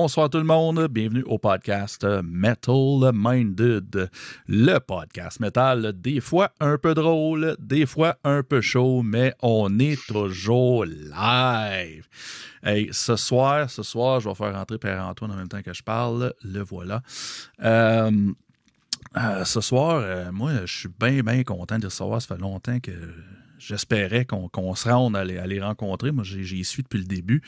Bonsoir tout le monde, bienvenue au podcast Metal Minded, le podcast metal, des fois un peu drôle, des fois un peu chaud, mais on est toujours live. Hey, ce soir, ce soir, je vais faire rentrer Père Antoine en même temps que je parle, le voilà. Euh, euh, ce soir, euh, moi, je suis bien, bien content de recevoir. Ça fait longtemps que j'espérais qu'on se rende à les, rencontrer. Moi, j'y suis depuis le début.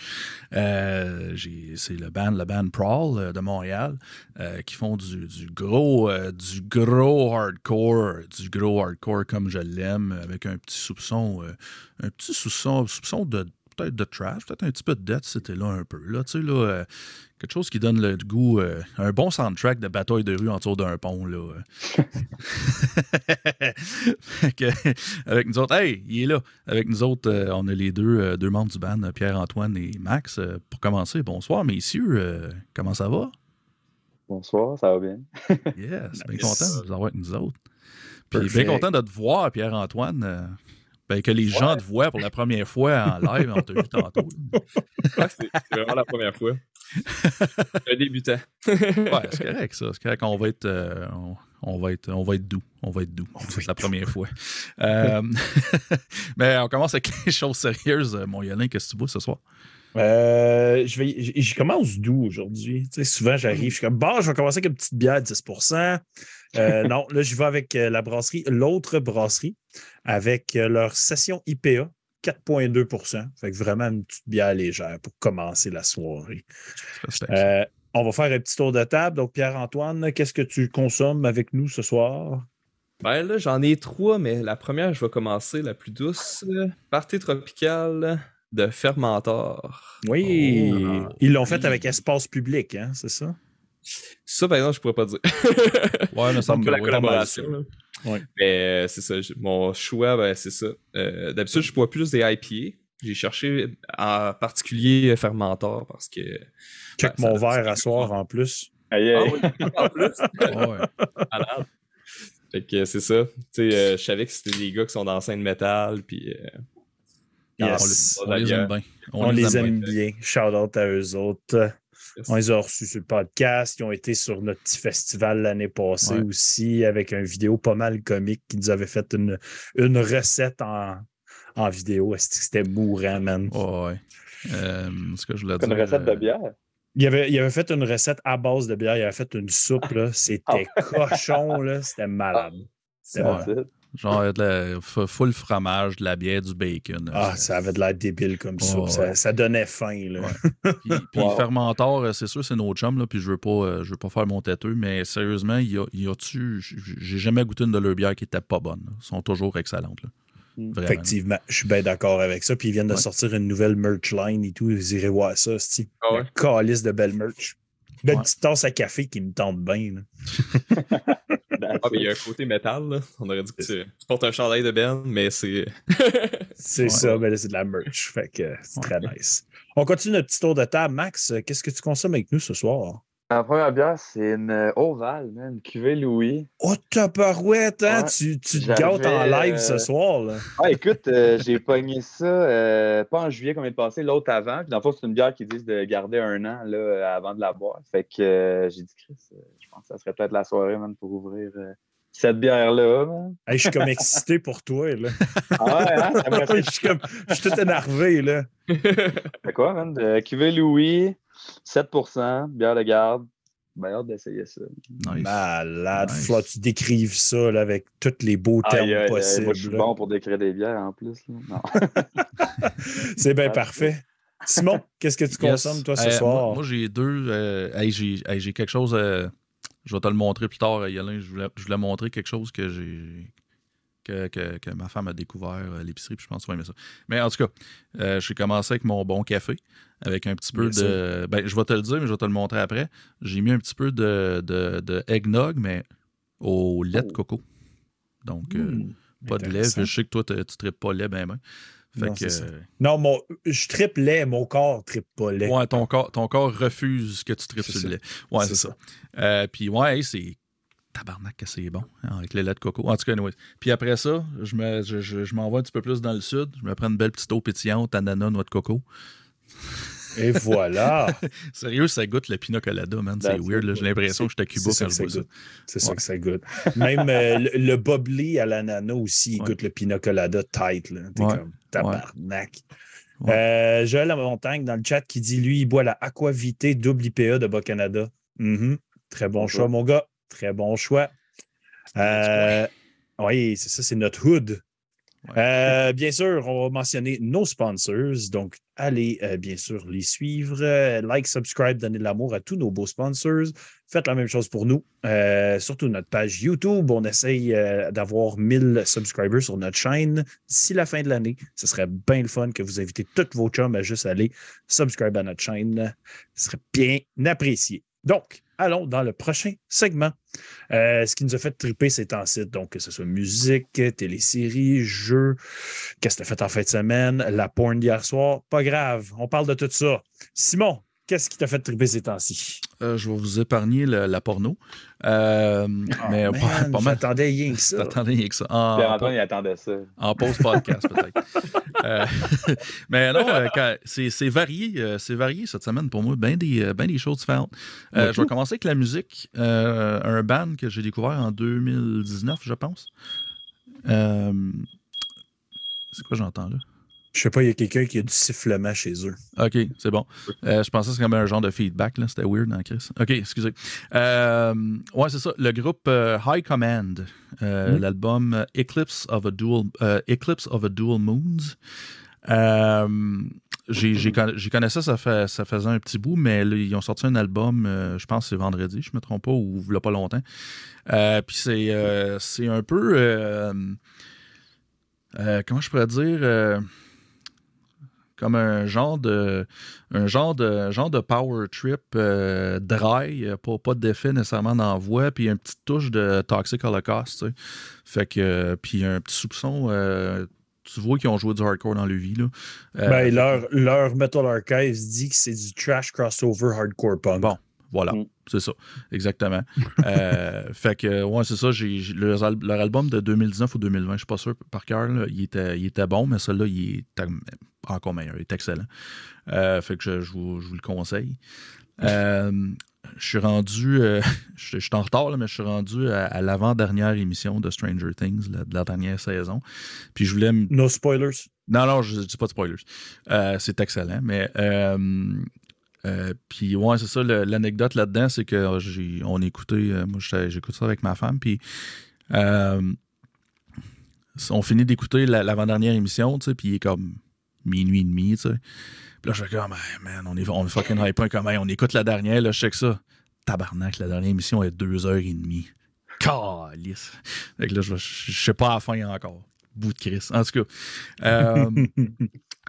Euh, c'est le band, le band Prawl euh, de Montréal euh, qui font du, gros, du gros hardcore, du gros hardcore comme je l'aime, avec un petit soupçon, un petit soupçon, soupçon de peut-être de trash, peut-être un petit peu de death, c'était là un peu. Là, tu sais, là, quelque chose qui donne le goût, euh, un bon soundtrack de bataille de rue autour d'un pont. Là. avec nous autres, hey, il est là. Avec nous autres, euh, on a les deux, euh, deux membres du band, Pierre-Antoine et Max. pour commencer, bonsoir, messieurs. comment ça va? Bonsoir, ça va bien. yes, bien content de vous avoir avec nous autres. Puis bien content de te voir, Pierre-Antoine. Ben, que les gens te voient pour la première fois en live, on t'a vu tantôt. c'est vraiment la première fois. Un débutant. ouais, c'est correct, ça. C'est correct. On va être. Euh, on, va être, on va être doux. On va être doux. C'est la première fois. Euh, mais on commence avec les choses sérieuses. Mon Yolin, qu'est-ce que tu bois ce soir? Euh, je, vais, je, commence doux aujourd'hui. Tu sais, souvent, j'arrive, je suis comme, bon, je vais commencer avec une petite bière de 10 Non, là, je vais avec la brasserie, l'autre brasserie, avec leur session IPA 4,2% Fait que vraiment une petite bière légère pour commencer la soirée. Euh, on va faire un petit tour de table. Donc, Pierre-Antoine, qu'est-ce que tu consommes avec nous ce soir? Ben là, j'en ai trois, mais la première, je vais commencer la plus douce. Partie tropicale de Fermentor. Oui, oh. ils l'ont fait avec espace public, hein, c'est ça? Ça, par exemple, je pourrais pas dire. ouais, mais ça me la collaboration. Mais euh, c'est ça, mon choix, ben, c'est ça. Euh, d'habitude, je bois plus des IPA. J'ai cherché en particulier Fermentor parce que. Check ben, mon verre à soir en plus. Aïe, Ah oui, en plus? ouais. Fait que c'est ça. Tu sais, euh, je savais que c'était des gars qui sont dans scène métal, puis. Yes. On, les aime bien. On, les aime, bien. bien. Shout out à eux autres. On les a reçus sur le podcast. Ils ont été sur notre petit festival l'année passée aussi avec une vidéo pas mal comique qui nous avait fait une, une recette en, en vidéo. C'était mourant, man? ouais. Euh, ce que je voulais dire. Une recette de euh, bière? Il avait, il avait fait une recette à base de bière. Il avait fait une soupe. C'était ah. cochon. C'était malade. C'était malade. Genre de la full fromage, de la bière, du bacon. Ah, ça avait de l'air débile comme ça. ça. donnait faim. Là. puis, puis fermentor, euh, c'est sûr, c'est nos chums, là, puis je veux pas, euh, je veux pas faire mon têteux, mais sérieusement, il y a, y a-tu. J'ai jamais goûté une de leurs bières qui était pas bonne. Elles sont toujours excellentes. Là. Mm. Effectivement, je suis bien d'accord avec ça. Puis ils viennent de sortir une nouvelle merch line et tout. Vous irez voir ça, c'est ah ouais? calice de belle merch. Belle petite tasse à café qui me tente bien. Ah, mais il y a un côté métal, là. On aurait dit que tu, portes un chandail de Ben, mais c'est. c'est ça, mais là, c'est de la merch. Fait que c'est très nice. On continue notre petit tour de table. Max, qu'est-ce que tu consommes avec nous ce soir? La première bière, c'est une euh, Oval, une cuvée Louis. Oh, ta parouette, hein? tu, tu te gâtes en live ce euh, soir, là. Ah, écoute, euh, j'ai pogné ça, pas en juillet comme il est passé, l'autre avant. Puis dans le fond, c'est une bière qui dit de garder un an là, avant de la boire. Fait que j'ai dit, Chris, je pense que ça serait peut-être la soirée, même, pour ouvrir cette bière-là. je suis comme excité pour toi, là. Ah ouais, hein? je, suis comme, je suis tout énervé, là. C'est quoi, man? De cuvée Louis. 7% bière de garde. Ben, hâte d'essayer ça. Malade. Nice. Faut que tu décrives ça là, avec tous les beaux termes possibles. moi, je suis bon pour décrire des bières en plus. C'est bien parfait. Simon, qu'est-ce que tu consommes, toi, ce euh, soir? Moi, j'ai deux. Euh, j'ai quelque chose. Euh, je vais te le montrer plus tard, Yolin. Je voulais, je voulais montrer quelque chose que j'ai. Que, que, ma femme a découvert à l'épicerie, puis je pense vas aimer ça. Mais en tout cas, j'ai commencé avec mon bon café avec un petit peu de. Ben, je vais te le dire, mais je vais te le montrer après. J'ai mis un petit peu de, de, eggnog, mais au lait de coco. Donc, euh, hmm. pas de lait. Je sais que toi, tu ne tripes pas lait, ben, ben. Fait non, que, non mon, je tripe lait, mon corps tripe pas lait. Ouais, ton corps, ton corps refuse que tu tripes sur le lait. Ouais, c'est ça. Euh, puis, ouais, c'est tabarnak que c'est bon hein, avec le lait de coco. En tout cas, anyway. Puis après ça, je m'envoie je, je, un petit peu plus dans le sud. Je me prends une belle petite eau pétillante, ananas, noix de coco. Et voilà. Sérieux, ça goûte le pina colada, man. C'est weird. J'ai l'impression que j'étais à Cuba quand je ça vois ça. C'est ça que ça goûte. Même euh, le, le bubbly à l'ananas aussi, il Ouais. goûte le pina colada tight. là. T'es Ouais. comme tabarnak. Ouais. Euh, Joël Lamontagne dans le chat qui dit lui, il boit la Aquavité double IPA de Bas-Canada. Mhm. Très bon choix. mon gars. Très bon choix. Euh, oui, c'est ça, c'est notre hood. Ouais. Euh, bien sûr, on va mentionner nos sponsors. Donc, allez euh, bien sûr les suivre. Euh, like, subscribe, donnez de l'amour à tous nos beaux sponsors. Faites la même chose pour nous. Surtout notre page YouTube. On essaye d'avoir 1000 subscribers sur notre chaîne d'ici la fin de l'année. Ce serait bien le fun que vous invitez tous vos chums à juste aller subscribe à notre chaîne. Ce serait bien apprécié. Donc, allons dans le prochain segment. Euh, ce qui nous a fait triper ces temps-ci, donc que ce soit musique, téléséries, jeux, qu'est-ce que tu as fait en fin de semaine, la porn d'hier soir, pas grave, on parle de tout ça. Simon, qu'est-ce qui t'a fait triper ces temps-ci? Euh, je vais vous épargner le- la porno. Euh, mais Oh, pas, man, pas mal. J'attendais rien que ça. T'attendais rien que ça. En, Pierre-Antoine, il attendait ça. en post-podcast, peut-être. Euh, mais non, quand- c'est c'est varié, c'est varié cette semaine pour moi. Bien des, ben des choses différentes. Euh, je vais commencer avec la musique. Euh, un band que j'ai découvert en 2019, je pense. Euh, c'est quoi j'entends là? Je sais pas, il y a quelqu'un qui a du sifflement chez eux. OK, c'est bon. Euh, je pensais que c'était comme un genre de feedback, là. C'était weird dans Chris. OK, excusez. Euh, ouais, c'est ça. Le groupe euh, High Command, euh, Mm. l'album Eclipse of a Dual Eclipse of a Dual Moons. J'ai j'ai con- j'ai connaissé ça, ça, fait, ça faisait un petit bout, mais là, ils ont sorti un album, je pense que c'est vendredi, je me trompe pas, ou il pas longtemps. Puis c'est c'est un peu. comment je pourrais dire comme un genre de un genre de genre de power trip euh, dry, euh, pas, pas d'effet nécessairement voix, puis une petite touche de Toxic Holocaust, tu sais. Fait que euh, puis un petit soupçon euh, tu vois qu'ils ont joué du hardcore dans leur vie là. Euh, Ben, leur, leur Metal Archives dit que c'est du trash crossover hardcore punk. Bon. Voilà, Mm. c'est ça, exactement. Euh, fait que, ouais, c'est ça. J'ai, leur, al- leur album de 2019 ou 2020, je suis pas sûr par cœur, là, il, était, il était bon, mais celui-là, il est encore meilleur, il est excellent. Euh, fait que je, je vous, je vous le conseille. Euh, je suis rendu, euh, je, je suis en retard, là, mais je suis rendu à, à l'avant-dernière émission de Stranger Things, la- de la dernière saison. Puis je voulais No spoilers. non, non, je ne dis pas de spoilers. Euh, c'est excellent, mais. euh, euh, puis, ouais, c'est ça, l'anecdote là-dedans, c'est que on écoutait, euh, moi, j'écoute ça avec ma femme, puis. euh, on finit d'écouter la- l'avant-dernière émission, tu sais, puis il est comme minuit et demi, tu sais. Puis là, je fais comme, Hey, man, on est, on est fucking hype, comme, Hey, on écoute la dernière, là, je que ça. Tabarnak, la dernière émission est deux heures et demie. Calice. Fait que là, je, sais pas à la fin encore. Bout de crise. En tout cas.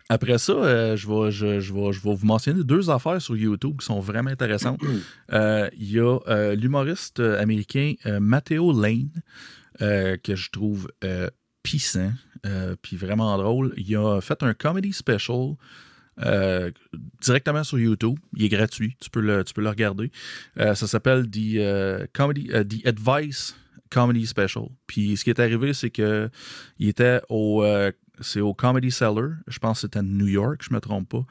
après ça, euh, je, vais, je, je vais, je vais vous mentionner deux affaires sur YouTube qui sont vraiment intéressantes. Euh, Il y a euh, l'humoriste américain Matteo Lane, que je trouve pissant, puis vraiment drôle. Il a fait un comedy special euh, directement sur YouTube. Il est gratuit, tu peux le, tu peux le regarder. Euh, ça s'appelle The, euh, comedy, The Advice Comedy Special. Puis ce qui est arrivé, c'est que il était au, c'est au Comedy Cellar. Je pense que c'était à New York, je me trompe pas.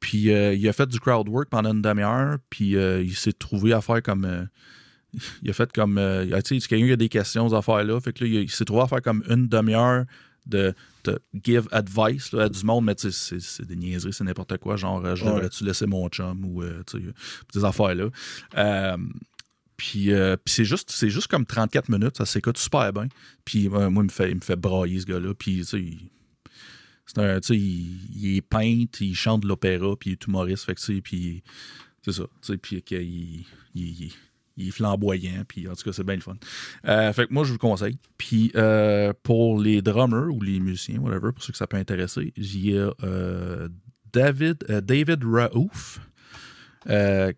Puis euh, il a fait du crowd work pendant une demi-heure. Puis euh, il s'est trouvé à faire comme. euh, il a fait comme. euh, tu sais, quelqu'un a des questions, ces affaires-là. Fait que là, il, il s'est trouvé à faire comme une demi-heure de, de give advice là, à du monde, mais tu sais, c'est, c'est des niaiseries, c'est n'importe quoi. Genre, je devrais-tu laisser mon chum ou euh, des affaires-là. Euh, puis, euh, puis c'est juste, c'est juste comme 34 minutes, ça s'écoute super bien. Puis euh, moi, il me fait, il me fait brailler ce gars-là. Puis tu sais, il- un, il, il est il chante de l'opéra, puis il est humoriste, fait que puis c'est ça, puis il, il- il est flamboyant, puis en tout cas, c'est bien le fun. Euh, fait que moi, je vous le conseille. Puis euh, pour les drummers ou les musiciens, whatever, pour ceux que ça peut intéresser, il y a David, euh, David Raouf, euh,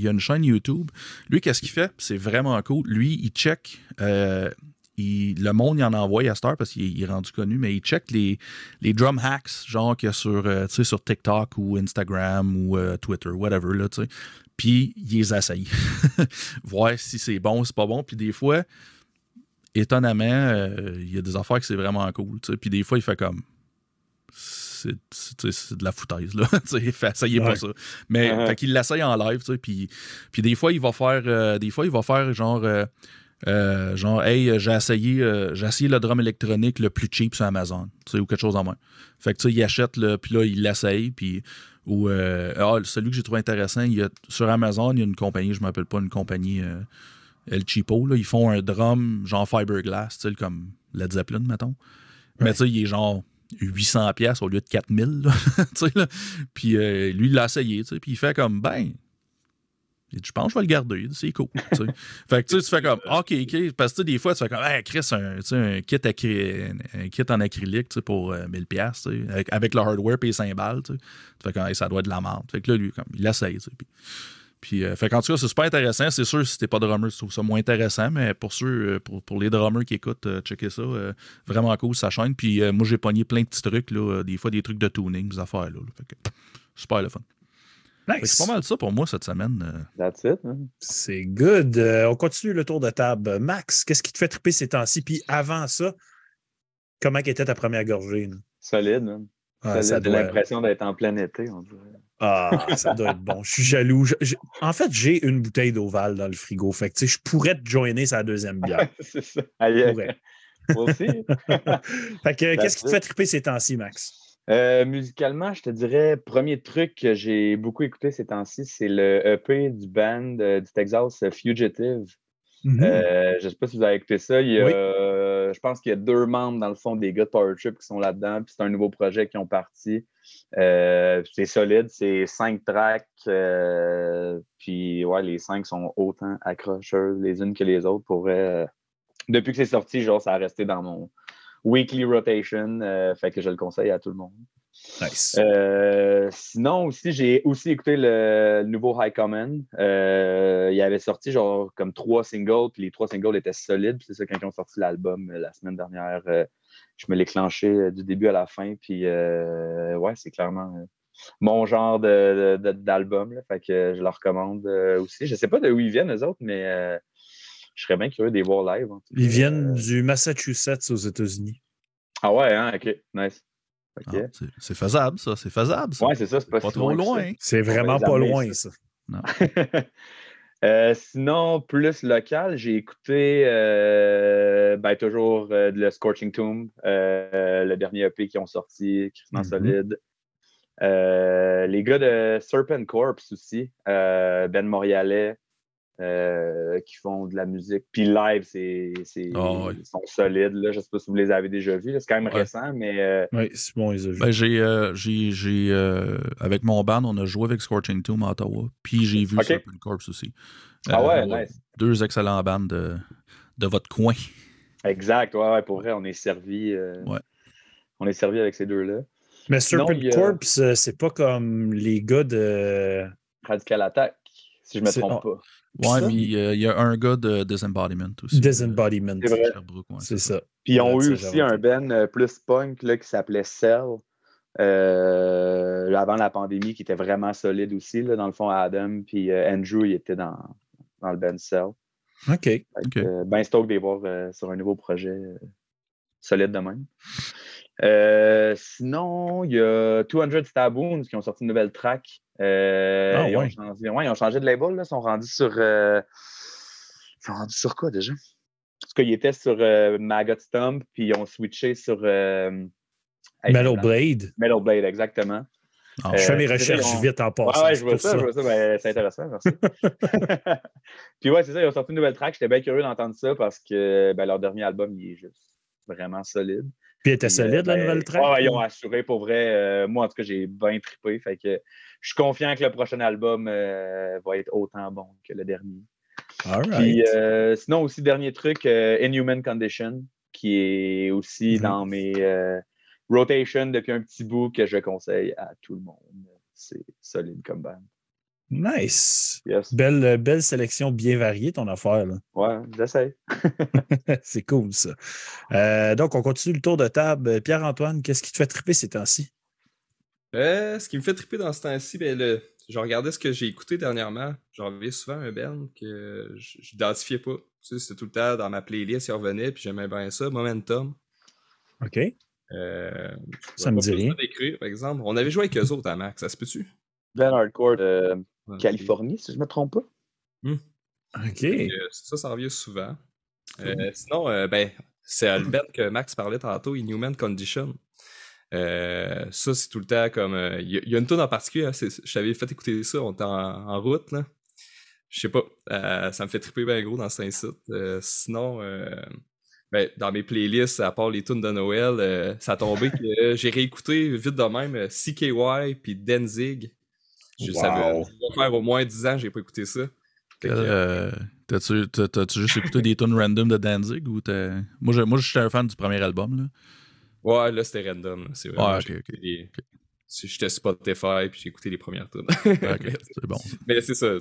y a une chaîne YouTube. Lui, qu'est-ce qu'il fait? C'est vraiment cool. Lui, il check. Il- le monde, il en envoie à cette heure parce qu'il est- il rendu connu, mais il check les, les drum hacks, genre qu'il y a sur, euh, tu sais, sur TikTok ou Instagram ou euh, Twitter, whatever, là, tu sais. Puis il les essaye. Voir si c'est bon ou c'est pas bon. Puis des fois, étonnamment, euh, il y a des affaires que c'est vraiment cool, tu sais. Puis des fois, il fait comme. C'est de la foutaise. Là. essayez pas ça. Mais uh fait qu'il l'essaye en live. Puis, puis des fois, il va faire des fois, il va faire genre. Euh, euh, genre, hey, j'ai essayé, j'ai essayé le drum électronique le plus cheap sur Amazon, ou quelque chose en moins. Fait que, tu sais, il achète, le, puis là, il l'essaye, puis. Ou, ah, celui que j'ai trouvé intéressant, il y a, sur Amazon, il y a une compagnie, je ne m'appelle pas une compagnie El Cheapo, là, ils font un drum genre fiberglass, tu sais, comme Led Zeppelin, mettons. Mais tu sais, il est genre 800 pièces au lieu de 4000. Là, puis euh, lui, il l'a essayé. Puis il fait comme, ben, je pense que je vais le garder. C'est cool. fait que tu fais comme, OK, OK. Parce que des fois, tu fais comme, hey, Chris, un, un, kit, un kit en acrylique pour 1000 euh, pièces avec, avec, le hardware et les cymbales. Tu fais comme, ça doit être de la merde. Fait que là, lui, comme, il l'essaye. Puis puis, euh, fait en tout cas, c'est super intéressant. C'est sûr, si t'es pas drummer, tu trouves ça moins intéressant, mais pour ceux, euh, pour, les drummers qui écoutent, euh, checker ça. vraiment cool, sa chaîne. Puis moi, j'ai pogné plein de petits trucs, là, des fois des trucs de tuning, des affaires. Là, super le fun. C'est pas mal ça pour moi cette semaine. That's it. C'est good. on continue le tour de table. Max, qu'est-ce qui te fait triper ces temps-ci? Puis avant ça, comment était ta première gorgée? Solide, man. Ah, ça a l'impression d'être en plein été, on dirait. Ah, ça doit être bon. Je suis jaloux. En fait, j'ai une bouteille d'Oval dans le frigo. Fait que, je pourrais te joiner sa deuxième bière. c'est ça. Moi aussi. fait que, qu'est-ce qui te fait triper ces temps-ci, Max? Euh, musicalement, je te dirais, premier truc que j'ai beaucoup écouté ces temps-ci, c'est le EP du band euh, du Texas, Fugitive. Mm-hmm. Euh, je ne sais pas si vous avez écouté ça. Il y a, Je pense qu'il y a deux membres, dans le fond, des gars de Power Trip qui sont là-dedans. Puis c'est un nouveau projet qui ont parti. Euh, c'est solide, c'est cinq tracks. Euh, puis ouais, les cinq sont autant accrocheuses les unes que les autres. Pour, depuis que c'est sorti, genre, ça a resté dans mon weekly rotation. fait que je le conseille à tout le monde. Nice. Euh, sinon, aussi, j'ai aussi écouté le, nouveau High Common. Euh, il avait sorti genre comme trois singles, puis les trois singles étaient solides. C'est ça, quand ils ont sorti l'album euh, la semaine dernière, je me l'ai clenché du début à la fin. Puis ouais, c'est clairement mon genre d'album. De, fait que je le recommande aussi. Je sais pas de où ils viennent, eux autres, mais je serais bien curieux de les voir live. Ils viennent du Massachusetts aux États-Unis. Ah ouais, hein? ok, nice. Ah, c'est faisable, ça. C'est faisable. Ça. Ouais, c'est ça. C'est pas, trop loin. C'est vraiment pas loin, ça. Euh, sinon, plus local, j'ai écouté euh, ben, toujours euh, le Scorching Tomb, le dernier EP qui ont sorti, Christmas mm-hmm. Solide. les gars de Serpent Corps aussi, Ben Montréalais, euh, qui font de la musique. Puis live, c'est, ah, ils sont solides. Là. Je ne sais pas si vous les avez déjà vus. C'est quand même récent, mais. Euh, oui, c'est bon, ils ont vu. Ben, j'ai, euh, j'ai, avec mon band, on a joué avec Scorching Tomb à Ottawa. Puis j'ai vu Serpent Corps aussi. Ah ouais, nice. Deux excellents bands de, de votre coin. Exact, ouais, ouais, pour vrai, on est servi. ouais. On est servi avec ces deux-là. Mais Serpent Corps, c'est pas comme les gars de. Radical Attack, si je me trompe pas. Ouais, mais il y a un gars de Disembodiment aussi. Disembodiment. C'est ça. Puis ils ont eu aussi un Ben euh, plus punk là, qui s'appelait Cell. Euh, avant la pandémie, qui était vraiment solide aussi. Là, dans le fond, Adam puis euh, Andrew, il était dans, dans le Ben Cell. OK. ben stoke de voir sur un nouveau projet solide de même. sinon, il y a 200 Stabboons qui ont sorti une nouvelle track. Euh, ah, ils, ont changé, ouais, ils, ont changé, de label, là, ils sont rendus sur. Euh, ils sont rendus sur quoi déjà? Parce qu'ils étaient sur euh, Maggot Stump, puis ils ont switché sur. Metal Blade. Metal Blade, exactement. Ah, je fais mes recherches vite en passant. Ouais, je vois ça, je vois ça. Ben, c'est intéressant, merci. puis ouais, c'est ça, ils ont sorti une nouvelle track. J'étais bien curieux d'entendre ça parce que ben, leur dernier album, il est juste vraiment solide. Puis était solide, la ben, nouvelle track? Ouais, ils ont assuré pour vrai. moi, en tout cas, j'ai bien trippé. Fait que je suis confiant que le prochain album euh, va être autant bon que le dernier. Puis, euh, sinon, aussi, dernier truc, euh, Inhuman Condition, qui est aussi mm-hmm. dans mes rotations depuis un petit bout que je conseille à tout le monde. C'est solide comme band. Nice. Belle, belle sélection bien variée, ton affaire. Là. Ouais, j'essaie. C'est cool, ça. donc, on continue le tour de table. Pierre-Antoine, qu'est-ce qui te fait triper ces temps-ci? Euh, ce qui me fait triper dans ce temps-ci, ben, le, je regardais ce que j'ai écouté dernièrement. J'en souvent un band que j'identifiais pas. Tu sais, c'était tout le temps dans ma playlist, il revenait, puis j'aimais bien ça. Momentum. OK. Euh, ça me dit rien. par exemple. On avait joué avec eux autres à Max, ça se peut-tu? Ben Hardcore de Californie, si je ne me trompe pas. Hmm. OK. ça, ça revient souvent. Euh, sinon, euh, ben, c'est Albert que Max parlait tantôt, Inhuman Condition. Euh, ça, c'est tout le temps comme. Il y, a une tune en particulier, hein, je t'avais fait écouter ça, on était en, route. Là. Je sais pas, ça me fait triper bien gros dans ce site. sinon, ben, dans mes playlists, à part les tunes de Noël, ça a tombé que j'ai réécouté vite de même CKY puis Denzig. Je savais, ça va faire au moins 10 ans j'ai pas écouté ça. Euh, t'as-tu juste écouté des tunes random de Danzig ou t'as. Moi, je, moi, j'étais un fan du premier album. Là. Ouais, là, c'était random. C'est vrai. Ah, ok, ok. J'étais Spotify puis j'ai écouté les premières tunes. c'est bon. Mais c'est ça,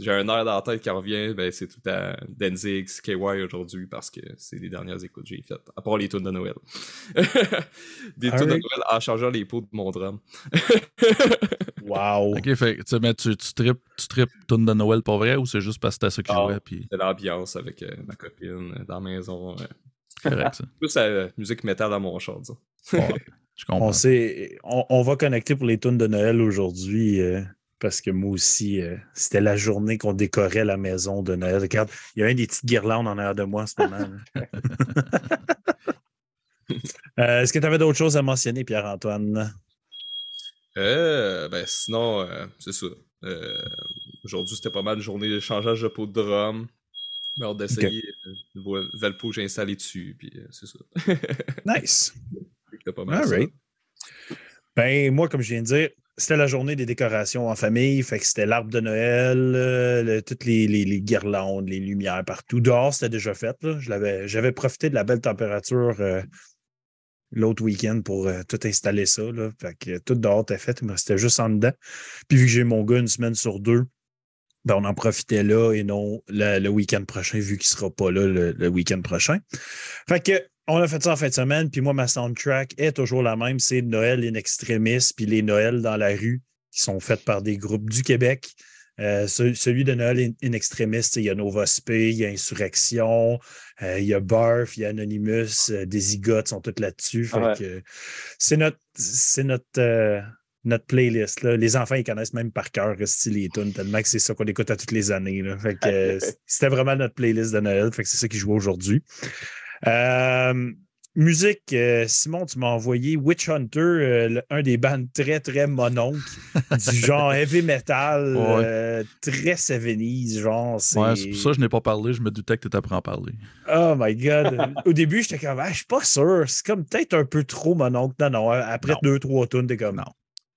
j'ai un air dans la tête qui revient, ben c'est tout à Danzig, KY aujourd'hui parce que c'est les dernières écoutes que j'ai faites, à part les tunes de Noël. Des tunes de Noël en changeant les pots de mon drum. wow! Ok, fait, mais tu, tu tripes tu trip tunes de Noël pour vrai ou c'est juste parce que c'était ça que jouais? Puis... C'est l'ambiance avec euh, ma copine euh, dans la maison. C'est correct, ça. Plus la musique métal dans mon char, disons. On, sait, on, va connecter pour les tunes de Noël aujourd'hui euh, parce que moi aussi, euh, c'était la journée qu'on décorait la maison de Noël. Regarde, il y a un des petites guirlandes en arrière de moi en ce moment. Euh, est-ce que tu avais d'autres choses à mentionner, Pierre-Antoine? ben, sinon, c'est ça. aujourd'hui, c'était pas mal une journée d'échangeage de pot de drum. Hâte d'essayer okay. Valpo, j'ai installé dessus, puis c'est ça. nice. Ben, moi, comme je viens de dire, c'était la journée des décorations en famille. Fait que c'était l'arbre de Noël, euh, toutes les, guirlandes, les lumières partout. Dehors, c'était déjà fait. J'avais profité de la belle température euh, l'autre week-end pour euh, tout installer ça. Fait que tout dehors était fait. Il me restait juste en dedans. Puis vu que j'ai mon gars une semaine sur deux, ben, on en profitait là et non le, week-end prochain, vu qu'il ne sera pas là le, le week-end prochain. Fait que on a fait ça en fin de semaine, puis moi, ma soundtrack est toujours la même, c'est Noël in extremis, puis les Noëls dans la rue, qui sont faits par des groupes du Québec. Euh, celui de Noël in, extremis, il y a Nova Spe, il y a Insurrection, euh, il y a Barf, il y a Anonymous, euh, des zigotes sont toutes là-dessus. C'est notre, c'est notre, notre playlist. Les enfants, ils connaissent même par cœur les tunes, tellement que c'est ça qu'on écoute à toutes les années. c'était vraiment notre playlist de Noël. c'est ça qui joue aujourd'hui. Euh, musique, euh, Simon, tu m'as envoyé Witch Hunter, euh, un des bands très, très mononcles du genre heavy metal, très 70 genre. C'est... Ouais, c'est pour ça que je n'ai pas parlé. Je me doutais que tu étais prêt à en parler. Oh my God. Au début, j'étais comme, ah, je suis pas sûr. C'est comme peut-être un peu trop mononcle. Non, non. Après deux, trois tunes, t'es comme, non.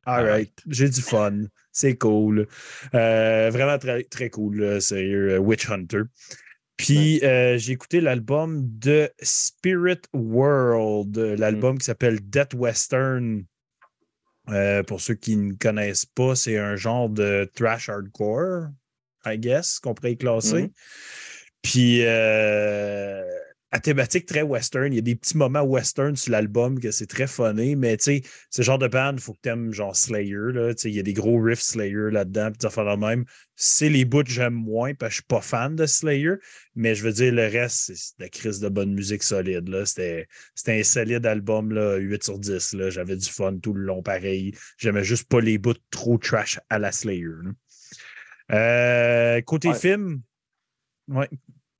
All right. J'ai du fun. C'est cool. vraiment très, très cool, sérieux. Witch Hunter. Puis euh, j'ai écouté l'album de Spirit World, l'album qui s'appelle Death Western. Euh, pour ceux qui ne connaissent pas, c'est un genre de thrash hardcore, I guess, qu'on pourrait y classer. Mm-hmm. Puis euh, à thématique très western. Il y a des petits moments western sur l'album que c'est très funny, mais tu sais, ce genre de band, il faut que tu aimes genre Slayer. Là, il y a des gros riffs Slayer là-dedans, puis ça la même. C'est les bouts que j'aime moins, parce que je suis pas fan de Slayer, mais je veux dire, le reste, c'est de la crise de bonne musique solide. C'était un solide album, là, 8 sur 10. J'avais du fun tout le long, pareil. J'aimais juste pas les bouts trop trash à la Slayer. Euh, côté film, ouais,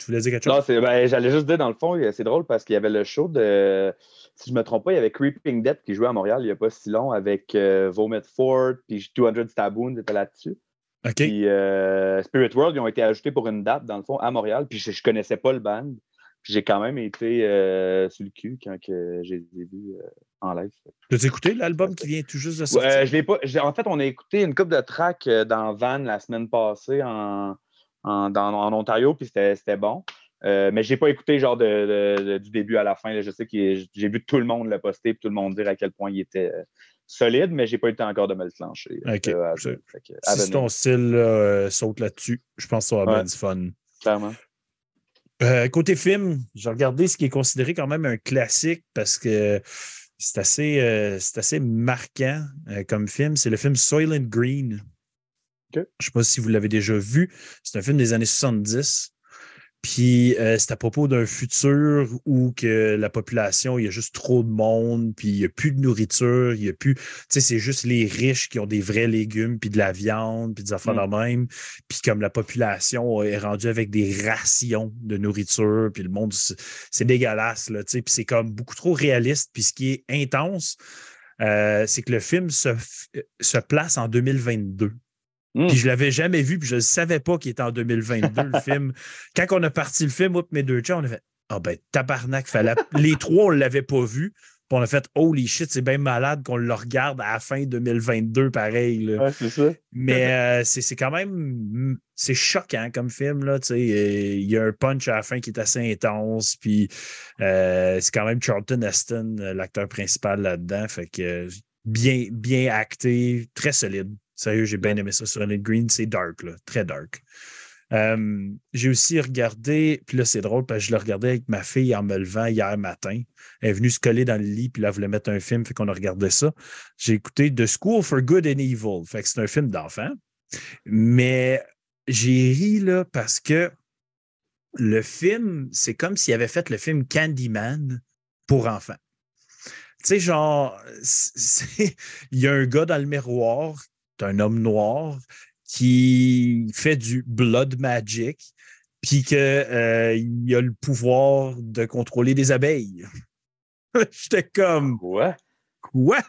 tu voulais dire quelque chose? Non, ben, j'allais juste dire, dans le fond, c'est drôle parce qu'il y avait le show de. Si je ne me trompe pas, il y avait Creeping Death qui jouait à Montréal il n'y a pas si long avec euh, Vomit Ford, puis 200 Stabboons était là-dessus. OK. Puis euh, Spirit World, ils ont été ajoutés pour une date, dans le fond, à Montréal. Puis je ne connaissais pas le band. Puis j'ai quand même été euh, sur le cul quand j'ai vu en live. Tu as écouté l'album qui vient tout juste de sortir? Ouais, je l'ai pas. En fait, on a écouté une coupe de tracks dans Van la semaine passée en en, Ontario, puis c'était bon. Euh, mais je n'ai pas écouté genre du début à la fin. Je sais que j'ai vu tout le monde le poster et tout le monde dire à quel point il était euh, solide, mais je n'ai pas eu le temps encore de me le flancher. OK. Euh, si ton style saute là-dessus, je pense que ça va bien du fun. Clairement. côté film, j'ai regardé ce qui est considéré quand même un classique parce que c'est assez, assez marquant comme film. C'est le film Soylent Green je ne sais pas si vous l'avez déjà vu. C'est un film des années 70. Puis euh, c'est à propos d'un futur où que la population, il y a juste trop de monde, puis il n'y a plus de nourriture, il y a plus. Tu sais, c'est juste les riches qui ont des vrais légumes, puis de la viande, puis des affaires Mm. de même. Puis comme la population est rendue avec des rations de nourriture, puis le monde, c'est dégueulasse, là, tu sais. Puis c'est comme beaucoup trop réaliste. Puis ce qui est intense, euh, c'est que le film se, f- se place en 2022. Mm. Puis je l'avais jamais vu, puis je ne savais pas qu'il était en 2022, le film. Quand on a parti le film, moi, mes deux chats, on a fait Ah ben, tabarnak, fallait. Les trois, on ne l'avait pas vu. Puis on a fait Holy shit, c'est bien malade qu'on le regarde à la fin 2022, pareil. là. Ouais, c'est ça. Mais euh, c'est quand même c'est choquant comme film. Là, tu sais. Il y a un punch à la fin qui est assez intense. Puis euh, c'est quand même Charlton Heston, euh, l'acteur principal là-dedans. Fait que bien, bien acté, très solide. Sérieux, j'ai bien aimé ça sur Red Green. C'est dark, là, très dark. Euh, j'ai aussi regardé, puis là c'est drôle parce que je le regardais avec ma fille en me levant hier matin. Elle est venue se coller dans le lit, puis là, elle voulait mettre un film, fait qu'on a regardé ça. J'ai écouté The School for Good and Evil. Fait que c'est un film d'enfant. Mais j'ai ri là parce que le film, c'est comme s'il avait fait le film Candyman pour enfants. Tu sais, genre, il y a un gars dans le miroir, un homme noir, qui fait du blood magic, puis qu'il a le pouvoir de contrôler des abeilles. J'étais comme, Ouais. quoi?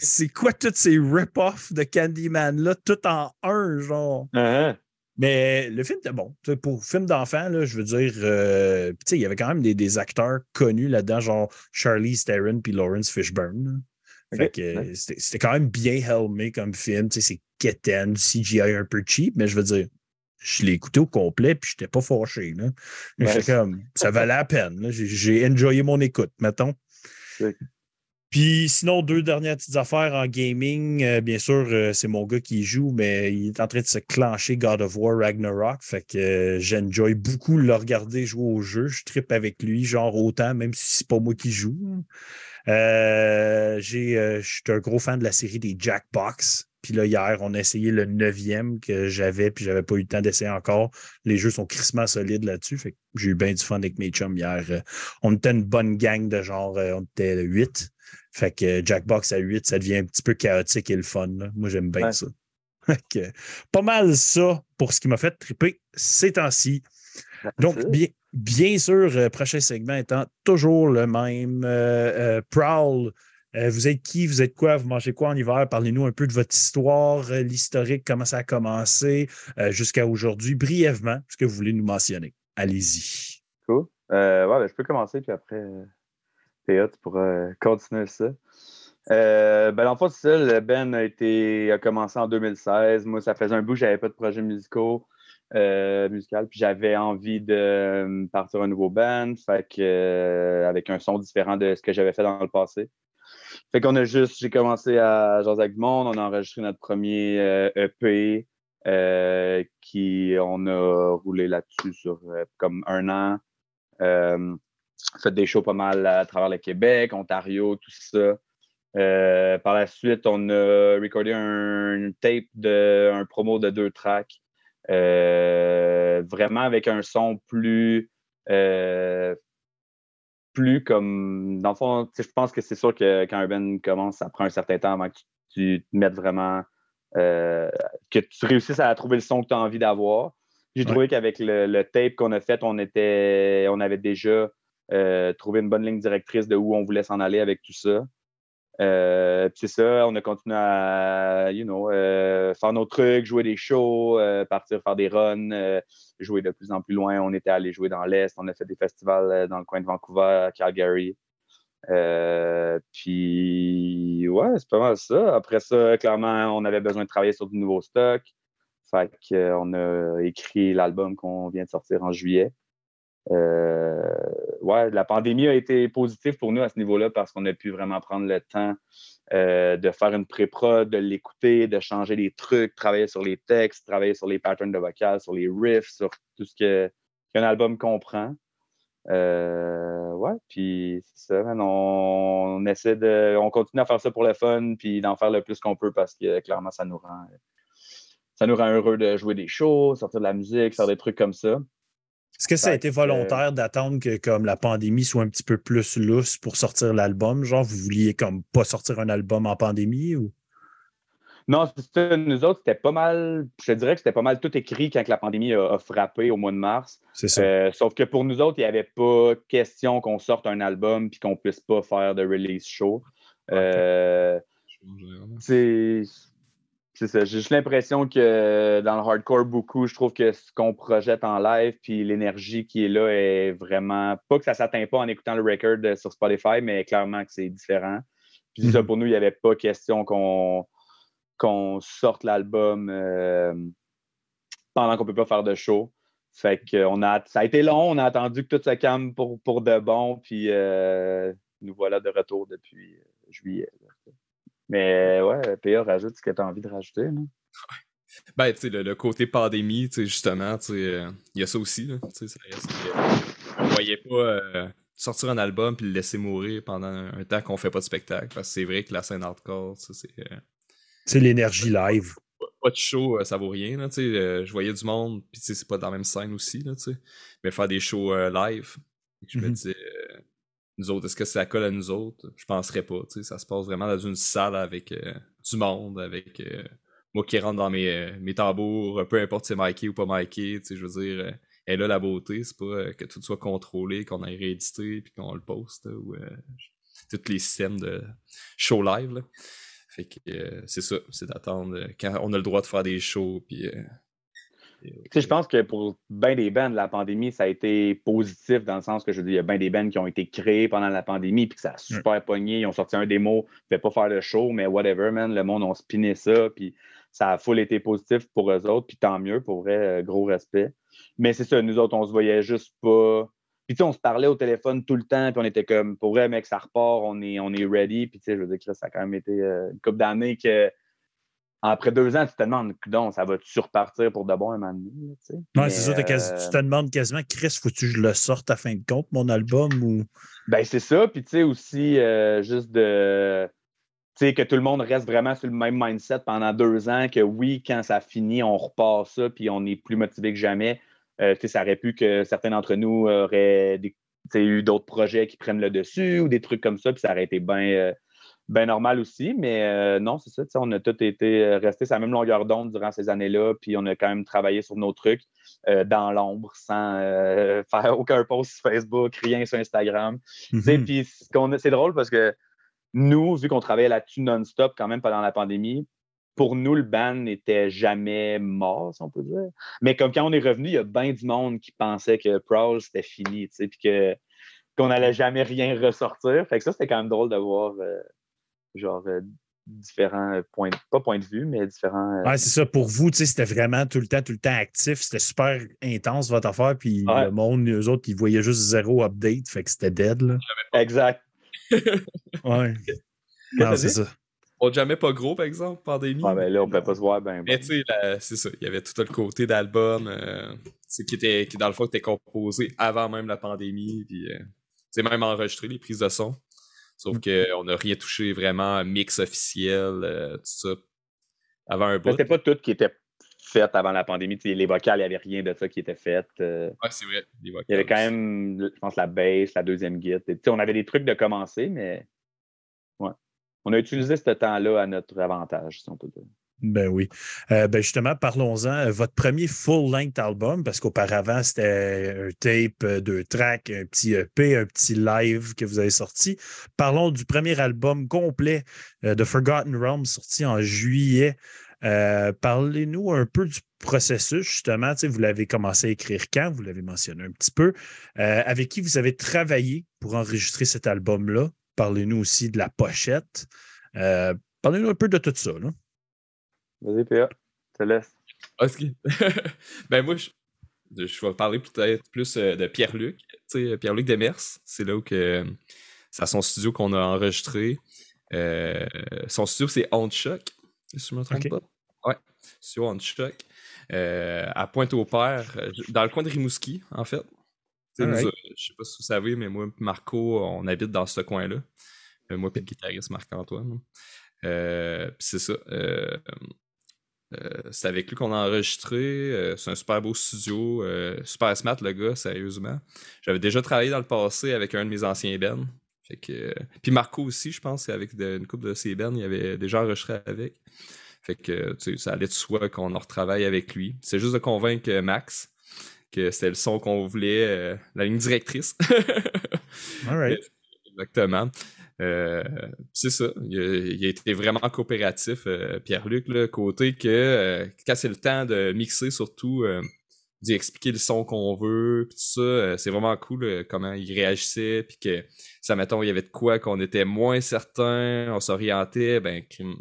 C'est quoi tous ces rip-offs de Candyman-là, tout en un, genre? Uh-huh. Mais le film était bon. Pour film d'enfant, je veux dire, euh, il y avait quand même des, des acteurs connus là-dedans, genre Charlie Theron puis Lawrence Fishburne. Fait que, nice. c'était quand même bien helmé comme film. Tu sais, c'est quétaine, du CGI un peu cheap, mais je veux dire, je l'ai écouté au complet puis j'étais pas fâché. Là. Comme, ça valait la peine. J'ai- enjoyé mon écoute, mettons. Puis sinon, deux dernières petites affaires en gaming. Euh, bien sûr, euh, c'est mon gars qui joue, mais il est en train de se clencher God of War Ragnarok. Fait que euh, j'enjoy beaucoup le regarder jouer au jeu. Je trippe avec lui, genre autant, même si c'est pas moi qui joue. Euh, j'ai, euh, je suis un gros fan de la série des Jackbox. Puis là, hier, on a essayé le neuvième que j'avais, puis j'avais pas eu le temps d'essayer encore. Les jeux sont crissement solides là-dessus. Fait que j'ai eu bien du fun avec mes chums hier. Euh, on était une bonne gang de genre, euh, on était huit. Fait que Jackbox à 8, ça devient un petit peu chaotique et le fun. là. Moi, j'aime bien Ouais. ça. Pas mal ça pour ce qui m'a fait triper ces temps-ci. Donc, bien, bien sûr, euh, prochain segment étant toujours le même. Euh, euh, Prowl, euh, vous êtes qui? Vous êtes quoi? Vous mangez quoi en hiver? Parlez-nous un peu de votre histoire, l'historique, comment ça a commencé jusqu'à aujourd'hui, brièvement, ce que vous voulez nous mentionner. Allez-y. Cool. Ouais, ben, je peux commencer, puis après, Théa, tu pourras continuer ça. Ben, dans le fond, c'est ça, le Ben a, commencé en 2016. Moi, ça faisait un bout j'avais pas de projet musicaux, euh, musical, puis j'avais envie de euh, partir un nouveau band, fait que, euh, avec un son différent de ce que j'avais fait dans le passé. Fait qu'on a juste, j'ai commencé à du monde, on a enregistré notre premier EP, euh, qui on a roulé là-dessus sur comme un an. Fait des shows pas mal à travers le Québec, Ontario, tout ça. Par la suite, on a recordé un tape de un promo de deux tracks. Euh, vraiment avec un son plus euh, plus comme dans le fond, je pense que c'est sûr que quand un band commence, ça prend un certain temps avant que tu, tu te mettes vraiment euh, que tu réussisses à trouver le son que tu as envie d'avoir. J'ai Ouais. trouvé qu'avec le, le tape qu'on a fait, on était on avait déjà euh, trouvé une bonne ligne directrice de où on voulait s'en aller avec tout ça. Euh, c'est ça, on a continué à you know, euh, faire nos trucs, jouer des shows, euh, partir faire des runs, jouer de plus en plus loin. On était allé jouer dans l'Est, on a fait des festivals dans le coin de Vancouver, Calgary. Puis ouais, c'est pas mal ça. Après ça, clairement, on avait besoin de travailler sur du nouveau stock. Fait qu'on a écrit l'album qu'on vient de sortir en juillet. Ouais, la pandémie a été positive pour nous à ce niveau-là parce qu'on a pu vraiment prendre le temps euh, de faire une pré-prod, de l'écouter, de changer les trucs, travailler sur les textes, travailler sur les patterns de vocal, sur les riffs, sur tout ce qu'un album comprend. Euh, puis c'est ça, on essaie de. On continue à faire ça pour le fun, puis d'en faire le plus qu'on peut parce que clairement, ça nous rend. Ça nous rend heureux de jouer des shows, sortir de la musique, faire des trucs comme ça. Est-ce que ça a été volontaire d'attendre que comme la pandémie soit un petit peu plus lousse pour sortir l'album? Genre, vous vouliez comme pas sortir un album en pandémie ou? Non, nous autres, c'était pas mal, je dirais que c'était pas mal tout écrit quand la pandémie a, frappé au mois de mars. C'est ça. Euh, sauf que pour nous autres, il n'y avait pas question qu'on sorte un album puis qu'on puisse pas faire de release show. Euh, c'est ça. J'ai juste l'impression que dans le hardcore, beaucoup, je trouve que ce qu'on projette en live puis l'énergie qui est là est vraiment. Pas que ça s'atteint pas en écoutant le record sur Spotify, mais clairement que c'est différent. Puis ça, mhm. pour nous, il n'y avait pas question qu'on qu'on sorte l'album euh, pendant qu'on ne peut pas faire de show. Fait que on a, ça a été long, on a attendu que tout se calme pour, pour de bon, puis euh, nous voilà de retour depuis euh, juillet. Mais ouais, PA, rajoute ce que tu as envie de rajouter. Ben, tu sais, le, côté pandémie, tu sais, justement, tu sais, il y a ça aussi, là. Tu sais, on voyait pas sortir un album puis le laisser mourir pendant un temps qu'on fait pas de spectacle. Parce que c'est vrai que la scène hardcore, c'est c'est l'énergie live. Pas de show, euh, ça vaut rien. Là, euh, je voyais du monde, puis c'est pas dans la même scène aussi. Là, mais faire des shows euh, live, je me mhm. disais, autres, est-ce que ça colle à nous autres? Je penserais pas. Ça se passe vraiment dans une salle avec du monde, avec moi qui rentre dans mes, mes tambours, peu importe si c'est Mikey ou pas Mikey. Je veux dire, et là, la beauté, c'est pas que tout soit contrôlé, qu'on ait réédité, puis qu'on le poste, ou tous les systèmes de show live. Fait que euh, c'est ça, c'est d'attendre euh, quand on a le droit de faire des shows. Puis, euh, je pense que pour bien des bands, la pandémie, ça a été positif dans le sens que je veux dire, il y a bien des bands qui ont été créés pendant la pandémie puis que ça a super pogné. Ils ont sorti un démo, ne pas faire le show, mais whatever, man. Le monde a spiné ça, puis ça a full été positif pour eux autres, puis tant mieux, pour vrai, gros respect. Mais c'est ça, nous autres, on se voyait juste pas puis, tu sais, on se parlait au téléphone tout le temps, puis on était comme, pour vrai, mec, ça repart, on est, on est ready. Puis, tu sais, je veux dire que ça a quand même été euh, une couple d'années que, après deux ans, tu te demandes, donc, ça va-tu repartir pour de bon un moment donné? C'est ça, tu te demandes quasiment, Chris, faut-tu que je le sorte à fin de compte, mon album? ou? Ben, c'est ça. Puis, tu sais, aussi, euh, juste de. Tu sais, que tout le monde reste vraiment sur le même mindset pendant deux ans, que oui, quand ça finit, on repart ça, puis on est plus motivé que jamais. Euh, ça aurait pu que certains d'entre nous auraient eu d'autres projets qui prennent le dessus ou des trucs comme ça, puis ça aurait été bien euh, normal aussi. Mais euh, non, c'est ça, on a tous été restés sur la même longueur d'onde durant ces années-là, puis on a quand même travaillé sur nos trucs dans l'ombre sans faire aucun post sur Facebook, rien sur Instagram. Mm-hmm. Puis c'est drôle parce que nous, vu qu'on travaillait là-dessus non-stop quand même pendant la pandémie, pour nous, le ban n'était jamais mort, si on peut dire. Mais comme quand on est revenu, il y a bien du monde qui pensait que Prowl, c'était fini, puis que, qu'on n'allait jamais rien ressortir. Fait que ça, c'était quand même drôle de voir, euh, genre, euh, différents points, pas points de vue, mais différents. Euh, ouais, c'est ça. Pour vous, tu sais, c'était vraiment tout le temps, tout le temps actif. C'était super intense, votre affaire. Puis le monde, eux autres, ils voyaient juste zéro update. Fait que c'était dead, là. Exact. ouais. Non, c'est ça. On jamais pas gros, par exemple, pandémie. Ah, ben là, on peut pas se voir ben. Mais tu sais, c'est ça. Il y avait tout le côté d'album euh, qui était, qui dans le fond était composé avant même la pandémie. Puis, euh, même enregistré les prises de son. Sauf qu'on n'a rien touché vraiment, mix officiel, euh, tout ça. Avant un bout. C'était pas tout qui était fait avant la pandémie. les vocales, il n'y avait rien de ça qui était fait. Euh. Ouais, c'est vrai. Les vocales, il y avait quand même, je pense, la bass, la deuxième guide. On avait des trucs de commencer, mais on a utilisé ce temps-là à notre avantage, si on peut dire. Ben oui. Euh, ben justement, parlons-en. Euh, votre premier full-length album, parce qu'auparavant, c'était un tape, euh, deux tracks, un petit EP, un petit live que vous avez sorti. Parlons du premier album complet de Forgotten Realms, sorti en juillet. Parlez-nous un peu du processus, justement. vous l'avez commencé à écrire quand? Vous l'avez mentionné un petit peu. avec qui vous avez travaillé pour enregistrer cet album-là? Parlez-nous aussi de la pochette. Parlez-nous un peu de tout ça. Vas-y, PA, je te laisse. Ok. ben moi, je, vais parler peut-être plus euh, de Pierre-Luc. Pierre-Luc Demers, c'est là où que, c'est à son studio qu'on a enregistré. Euh, son studio, c'est On Shock, si je me trompe pas. Ouais, studio On Shock. à Pointe-au-Père, dans le coin de Rimouski, en fait. Je ne je sais pas si vous savez, mais moi et Marco, on habite dans ce coin-là. Euh, moi et le guitariste Marc-Antoine. Euh, c'est ça. Euh, c'est avec lui qu'on a enregistré. c'est un super beau studio. super smart, le gars, sérieusement. J'avais déjà travaillé dans le passé avec un de mes anciens bands. Fait que, puis Marco aussi, je pense, avec une couple de ses bands, il avait déjà enregistré avec. Fait que ça allait de soi qu'on en retravaille avec lui. C'est juste de convaincre Max que c'était le son qu'on voulait, la ligne directrice. All right. Exactement. Euh, c'est ça. Il a, été vraiment coopératif, euh, Pierre-Luc, côté que euh, quand c'est le temps de mixer, surtout d'y expliquer le son qu'on veut, tout ça, c'est vraiment cool comment il réagissait, puis que ça, mettons, il y avait de quoi qu'on était moins certain, on s'orientait, ben, il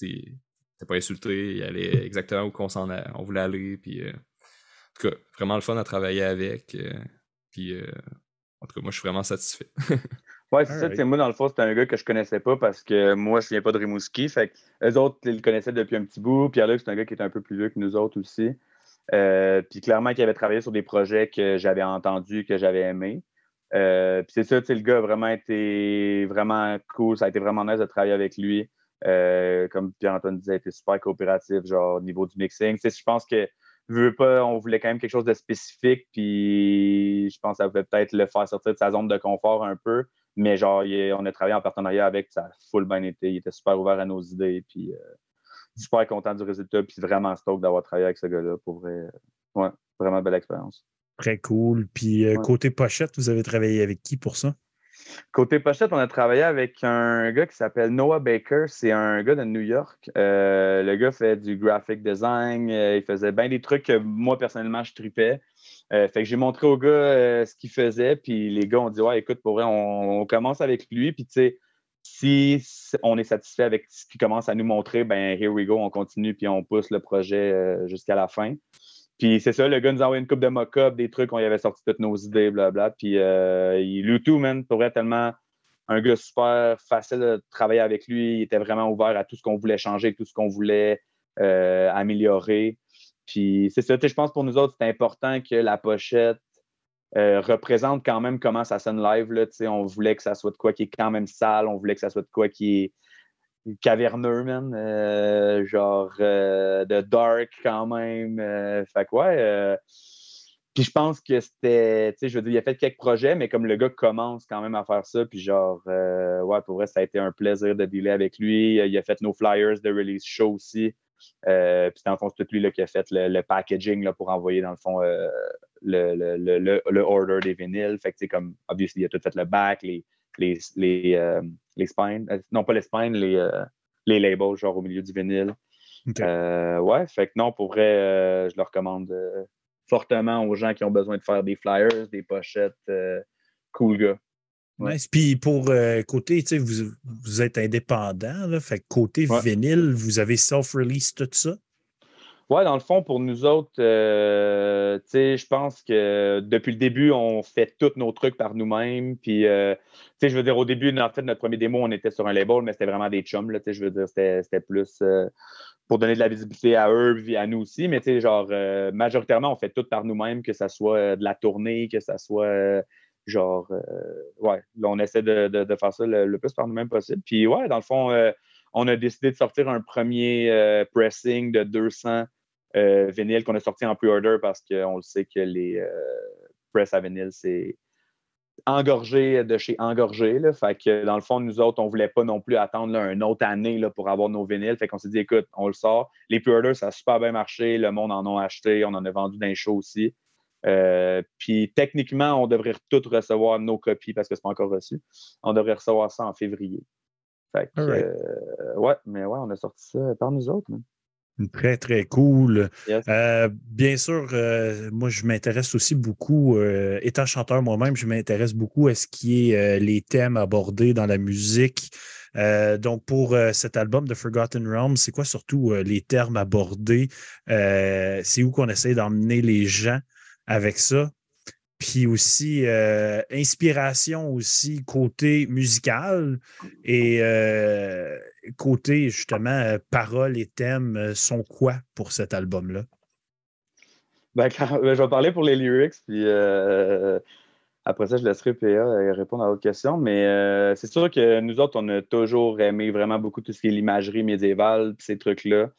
n'était pas insulté, il allait exactement où on, on voulait aller, puis en tout cas, vraiment le fun à travailler avec, puis en tout cas, moi, je suis vraiment satisfait. Ouais, c'est ça. Moi, dans le fond, c'était un gars que je connaissais pas parce que moi, je viens pas de Rimouski. Fait les autres, ils le connaissaient depuis un petit bout. Pierre-Luc, c'est un gars qui est un peu plus vieux que nous autres aussi. Euh, puis clairement, qu'il avait travaillé sur des projets que j'avais entendus, que j'avais aimés. Euh, puis c'est ça, le gars a vraiment été vraiment cool. Ça a été vraiment nice de travailler avec lui. Euh, comme Pierre-Antoine disait, il était super coopératif, genre au niveau du mixing. je pense que veux pas, on voulait quand même quelque chose de spécifique, puis je pense que ça pouvait peut-être le faire sortir de sa zone de confort un peu. Mais genre, on a travaillé en partenariat avec, ça a full bien été. Il était super ouvert à nos idées, puis euh, super content du résultat, puis vraiment stoked d'avoir travaillé avec ce gars-là. Pour vrai, ouais, vraiment belle expérience. Très cool. Puis euh, côté pochette, vous avez travaillé avec qui pour ça? Côté pochette, on a travaillé avec un gars qui s'appelle Noah Baker. C'est un gars de New York. Euh, le gars fait du graphic design. il faisait bien des trucs que moi, personnellement, je tripais. Euh, fait que j'ai montré aux gars euh, ce qu'il faisait, puis les gars ont dit Ouais, écoute, pour vrai, on, commence avec lui, puis tu sais, si on est satisfait avec ce qu'il commence à nous montrer, ben here we go, on continue, puis on pousse le projet euh, jusqu'à la fin. Puis c'est ça, le gars nous a envoyé une coupe de mock-up, des trucs, on y avait sorti toutes nos idées, blablabla. Puis il man, pour vrai, tellement un gars super facile de travailler avec lui. Il était vraiment ouvert à tout ce qu'on voulait changer, tout ce qu'on voulait améliorer. Puis c'est ça, je pense pour nous autres, c'est important que la pochette euh, représente quand même comment ça sonne live. Là, on voulait que ça soit de quoi qui est quand même sale, on voulait que ça soit de quoi qui est caverneux, man. Euh, genre euh, de dark quand même. fait que ouais. puis je pense que c'était, tu sais, je veux dire, il a fait quelques projets, mais comme le gars commence quand même à faire ça, puis genre, ouais, pour vrai, ça a été un plaisir de dealer avec lui. Il a fait nos flyers de release show aussi. Euh, puis dans le fond, c'est tout lui là, qui a fait le, packaging là, pour envoyer, dans le fond, euh, le, order des vinyles. Fait que, c'est comme, obviously, il a tout fait le back, les, les, les, euh, spines, non pas les spines, les, les labels, genre au milieu du vinyle. ouais, fait que non, pour vrai, je le recommande fortement aux gens qui ont besoin de faire des flyers, des pochettes. cool gars. Puis pour euh, côté, vous, vous êtes indépendant, là, fait côté vinyle, vous avez self-release tout ça? Oui, dans le fond, pour nous autres, euh, je pense que depuis le début, on fait tous nos trucs par nous-mêmes. Puis, euh, je veux dire, au début, en fait, notre premier démo, on était sur un label, mais c'était vraiment des chums. Je veux dire, c'était plus pour donner de la visibilité à eux et à nous aussi. Mais, genre, majoritairement, on fait tout par nous-mêmes, que ce soit de la tournée, que ce soit Genre, euh, ouais, là, on essaie de, faire ça le, plus par nous-mêmes possible. Puis, ouais, dans le fond, euh, on a décidé de sortir un premier euh, pressing de 200 vinyles qu'on a sorti en pre-order parce qu'on le sait que les press à vinyle, c'est engorgé de chez engorgé. Là. Fait que dans le fond, nous autres, on voulait pas non plus attendre une autre année là, pour avoir nos vinyles. Fait qu'on s'est dit, écoute, on le sort. Les pre-orders, ça a super bien marché. Le monde en a acheté. On en a vendu d'un show aussi. Euh, puis techniquement, on devrait tout recevoir nos copies parce que c'est pas encore reçu. On devrait recevoir ça en février. Fait que, euh, ouais, mais ouais, on a sorti ça par nous autres. Très, très cool. Euh, bien sûr, moi, je m'intéresse aussi beaucoup, étant chanteur moi-même, je m'intéresse beaucoup à ce qui est les thèmes abordés dans la musique. donc, pour cet album de Forgotten Realms, c'est quoi surtout les termes abordés? c'est où qu'on essaie d'emmener les gens? Avec ça. Puis aussi, euh, inspiration aussi côté musical et euh, côté justement euh, paroles et thèmes sont quoi pour cet album-là? Ben, ben, je vais parler pour les lyrics. Puis, après ça, je laisserai PA répondre à votre question. Mais c'est sûr que nous autres, on a toujours aimé vraiment beaucoup tout ce qui est l'imagerie médiévale, ces trucs-là.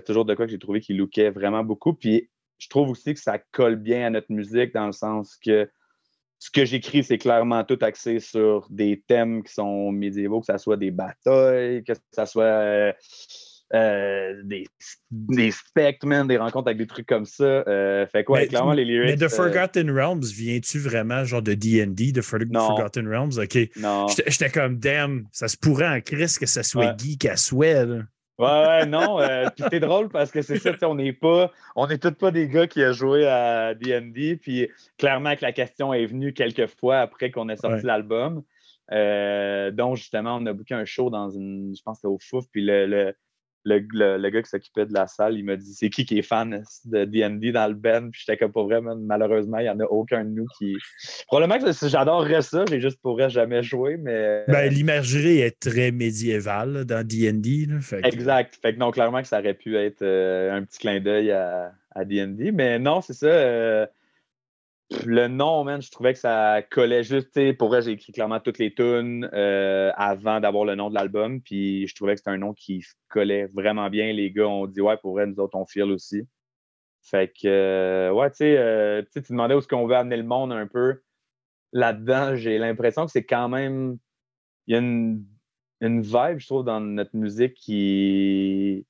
Toujours de quoi que j'ai trouvé qui lookait vraiment beaucoup. Puis je trouve aussi que ça colle bien à notre musique dans le sens que ce que j'écris, c'est clairement tout axé sur des thèmes qui sont médiévaux, que ce soit des batailles, que ce soit euh, des, des spectres, des rencontres avec des trucs comme ça. Euh, fait quoi, clairement, les lyrics. Mais The euh, Forgotten Realms, viens-tu vraiment genre de DD, de Forgotten Realms? OK. Non. J'étais comme, damn, ça se pourrait en crise que ça soit geek à souhait. Ouais, ouais, non. puis c'est drôle parce que c'est ça, on n'est pas, on n'est tous pas des gars qui ont joué à D&D. Puis clairement que la question est venue quelques fois après qu'on ait sorti l'album. donc justement, on a booké un show dans une, je pense que c'était au Fouf. Puis le, le, le, gars qui s'occupait de la salle, il m'a dit c'est qui qui est fan de D&D dans le band? Puis j'étais comme pas vrai malheureusement il n'y en a aucun de nous qui probablement que j'adorerais ça j'ai juste pourrais jamais jouer mais ben, l'imagerie est très médiévale dans D&D exact. Fait que non clairement que ça aurait pu être euh, un petit clin d'œil à D&D mais non c'est ça euh, le nom, man, je trouvais que ça collait juste. Pour vrai, j'ai écrit clairement toutes les tunes euh, avant d'avoir le nom de l'album. Puis je trouvais que c'était un nom qui collait vraiment bien. Les gars ont dit Ouais, pour vrai, nous autres, on file aussi. Fait que, euh, ouais, tu sais, euh, tu demandais où est-ce qu'on veut amener le monde un peu. Là-dedans, j'ai l'impression que c'est quand même. Il y a une, une vibe, je trouve, dans notre musique qui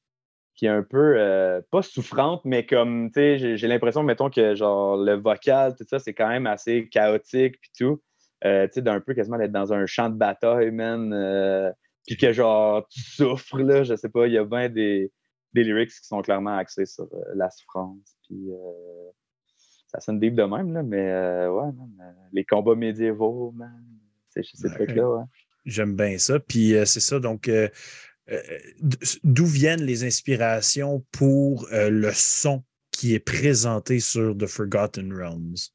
qui est un peu, euh, pas souffrante, mais comme, tu sais, j'ai l'impression, mettons, que genre le vocal, tout ça, c'est quand même assez chaotique, puis tout. Euh, tu sais, d'un peu quasiment d'être dans un champ de bataille, man. Euh, puis que genre, tu souffres, là, je sais pas, il y a bien des, des lyrics qui sont clairement axés sur la souffrance. Puis ça sonne deep de même, là, mais ouais, les combats médiévaux, man. C'est ces trucs-là, ouais. J'aime bien ça. Puis c'est ça, donc euh, d'où viennent les inspirations pour euh, le son qui est présenté sur The Forgotten Realms?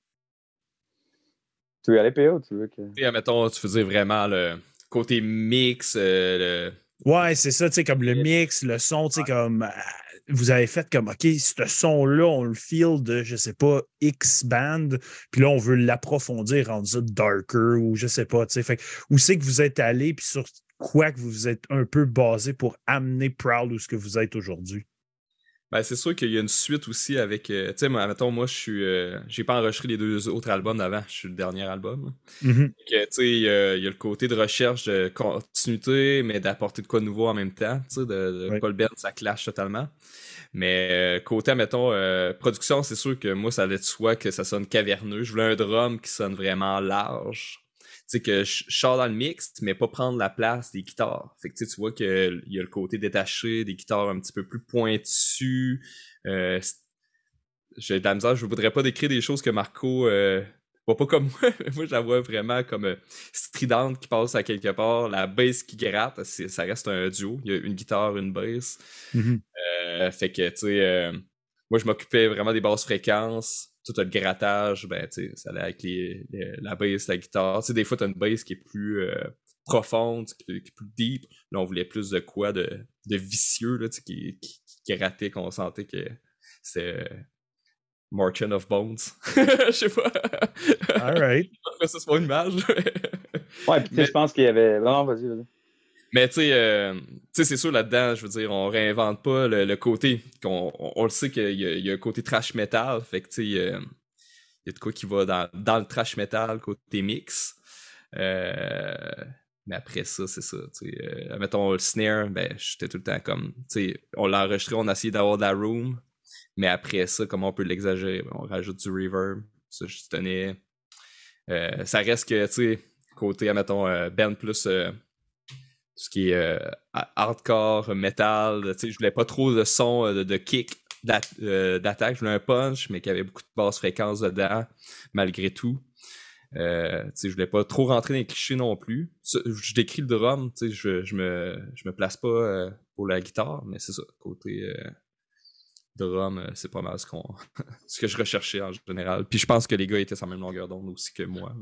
Tu veux aller PO tu veux que. Et, mettons, tu faisais vraiment le côté mix. Euh, ouais, c'est ça, tu sais, comme le mix, le son, tu sais, comme. Vous avez fait comme, OK, ce son-là, on le feel de, je sais pas, X band, puis là, on veut l'approfondir, rendre ça darker ou je sais pas, tu sais. où c'est que vous êtes allé, puis sur quoi que vous êtes un peu basé pour amener Proud où ce que vous êtes aujourd'hui? Ben, c'est sûr qu'il y a une suite aussi avec. Euh, tu sais, mettons, moi, je suis. Euh, j'ai pas enregistré les deux autres albums d'avant. Je suis le dernier album. Mm-hmm. Tu sais, il y, a le côté de recherche de continuité, mais d'apporter de quoi de nouveau en même temps. Tu sais, de, Paul ça clash totalement. Mais euh, côté, mettons, production, c'est sûr que moi, ça allait de soi que ça sonne caverneux. Je voulais un drum qui sonne vraiment large sais, que je sors dans le mix, mais pas prendre la place des guitares. Fait que tu vois qu'il y a le côté détaché, des guitares un petit peu plus pointues. Euh, j'ai de la misère, je voudrais pas décrire des choses que Marco euh, voit pas comme moi. moi, je la vois vraiment comme euh, stridente qui passe à quelque part, la bass qui gratte, ça reste un duo. Il y a une guitare, une bass. Mm-hmm. Euh, fait que, tu sais, euh, moi, je m'occupais vraiment des basses fréquences tout le grattage, ben, tu sais, ça allait avec les, la bass, la guitare. Tu sais, des fois, t'as une bass qui est plus euh, profonde, qui est, plus deep. Là, on voulait plus de quoi de, de vicieux, là, tu sais, qui, qui, qui ratait, qu'on sentait que c'est euh, Marchand of Bones. Je sais pas. All right. ça, c'est pas une image. ouais, puis je pense qu'il y avait. Non, vas-y, vas-y. Mais tu sais, euh, c'est sûr là-dedans, je veux dire, on réinvente pas le, côté. On, le sait qu'il y, y, a un côté trash metal. Fait que tu sais, il y a de quoi qui va dans, dans le trash metal, côté mix. Euh, mais après ça, c'est ça. Euh, mettons le snare, ben j'étais tout le temps comme. Tu sais, on l'a enregistré, on a essayé d'avoir de la room. Mais après ça, comment on peut l'exagérer? On rajoute du reverb. Ça, je tenais. Euh, ça reste que, tu sais, côté, mettons, Ben plus ce qui est euh, hardcore, metal. Je voulais pas trop de son euh, de, kick euh, d'attaque. Je voulais un punch, mais qui avait beaucoup de basses fréquences dedans, malgré tout. Euh, je voulais pas trop rentrer dans les clichés non plus. Je décris le drum, je, je, me, je me place pas pour la guitare, mais c'est ça. Côté drum, c'est pas mal ce, ce que je recherchais en général. Puis je pense que les gars étaient sur la même longueur d'onde aussi que moi.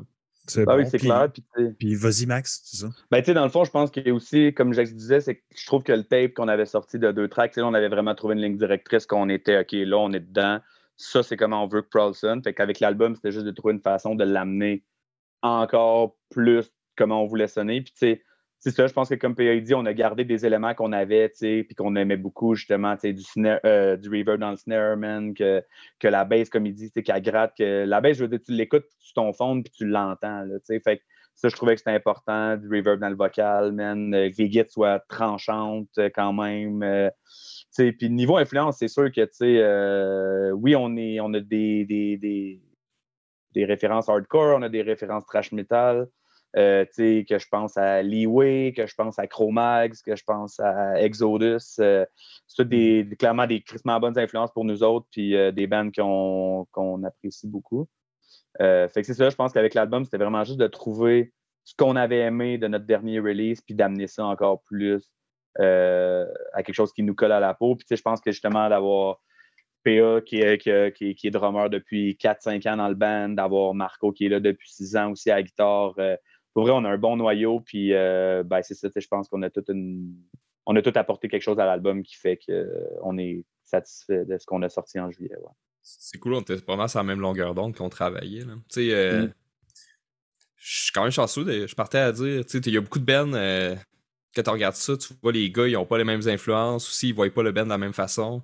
Ah oui, c'est clair. Puis, vas-y, Max, c'est ça. Ben, tu sais, dans le fond, je pense qu'il y a aussi, comme je disais, c'est que je trouve que le tape qu'on avait sorti de deux tracks, là, on avait vraiment trouvé une ligne directrice qu'on était, OK, là, on est dedans. ça, c'est comment on veut que Prowl sonne. Fait qu'avec l'album, c'était juste de trouver une façon de l'amener encore plus comment on voulait sonner. Puis, tu sais, c'est ça, je pense que comme PA dit, on a gardé des éléments qu'on avait, tu sais, puis qu'on aimait beaucoup, justement, tu sais, du, snare, euh, du reverb dans le snare, man, que, que la bass, comme il dit, qu'elle gratte, que la bass, je veux dire, tu l'écoutes sur ton fond, puis tu l'entends, tu sais. Fait que ça, je trouvais que c'était important, du reverb dans le vocal, man, euh, que les guides soient tranchantes euh, quand même. Euh, puis niveau influence, c'est sûr que, tu sais, oui, on, est, on a des, des, des, des, références hardcore, on a des références trash metal, euh, que je pense à Leeway, que je pense à Chromax, que je pense à Exodus. Euh, c'est des, clairement des crissement bonnes influences pour nous autres, puis euh, des bands qu'on apprécie beaucoup. fait que c'est ça, je pense qu'avec l'album, c'était vraiment juste de trouver ce qu'on avait aimé de notre dernier release, puis d'amener ça encore plus à quelque chose qui nous colle à la peau. Puis je pense que justement d'avoir PA qui est, qui, qui est drummer depuis 4-5 ans dans le band, d'avoir Marco qui est là depuis 6 ans aussi à la guitare pour vrai, on a un bon noyau, puis euh, ben, c'est ça, je pense qu'on a tout on a tout apporté quelque chose à l'album qui fait qu'on est satisfait de ce qu'on a sorti en juillet. C'est cool, on était vraiment sur la même longueur d'onde qu'on travaillait. Tu sais, euh, mm. je suis quand même chanceux. je partais à dire, tu sais, il y a beaucoup de bands, euh, quand tu regardes ça, tu vois les gars, ils n'ont pas les mêmes influences, aussi, ils ne voient pas le band de la même façon.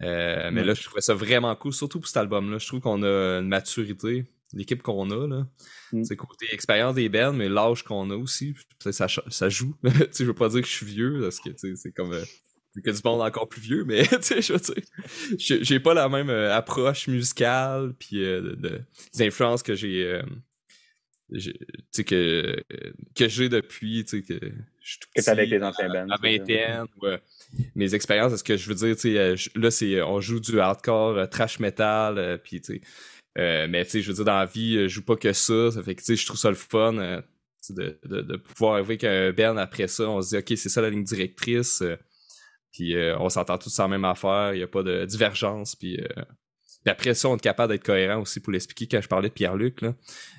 Mais mm. là, je trouvais ça vraiment cool, surtout pour cet album-là. Je trouve qu'on a une maturité l'équipe qu'on a. Là. Mm. C'est côté expérience des bands, mais l'âge qu'on a aussi, ça, ça joue. je veux pas dire que je suis vieux, parce que c'est comme euh, que du monde encore plus vieux, mais je j'ai pas la même euh, approche musicale, puis euh, de, des influences que j'ai. que, que j'ai depuis que je tout petit, avec les anciens bands. À vingtaine, mes expériences, est-ce que je veux dire, là, c'est on joue du hardcore, trash metal, puis tu sais euh, mais tu sais, je veux dire, dans la vie, je joue pas que ça. Ça fait que tu sais, je trouve ça le fun euh, de, de, de, pouvoir arriver qu'un Ben après ça, on se dit OK, c'est ça la ligne directrice. Euh, puis on s'entend tous sur la même affaire, il n'y a pas de divergence. Puis, après ça, on est capable d'être cohérent aussi pour l'expliquer quand je parlais de Pierre-Luc.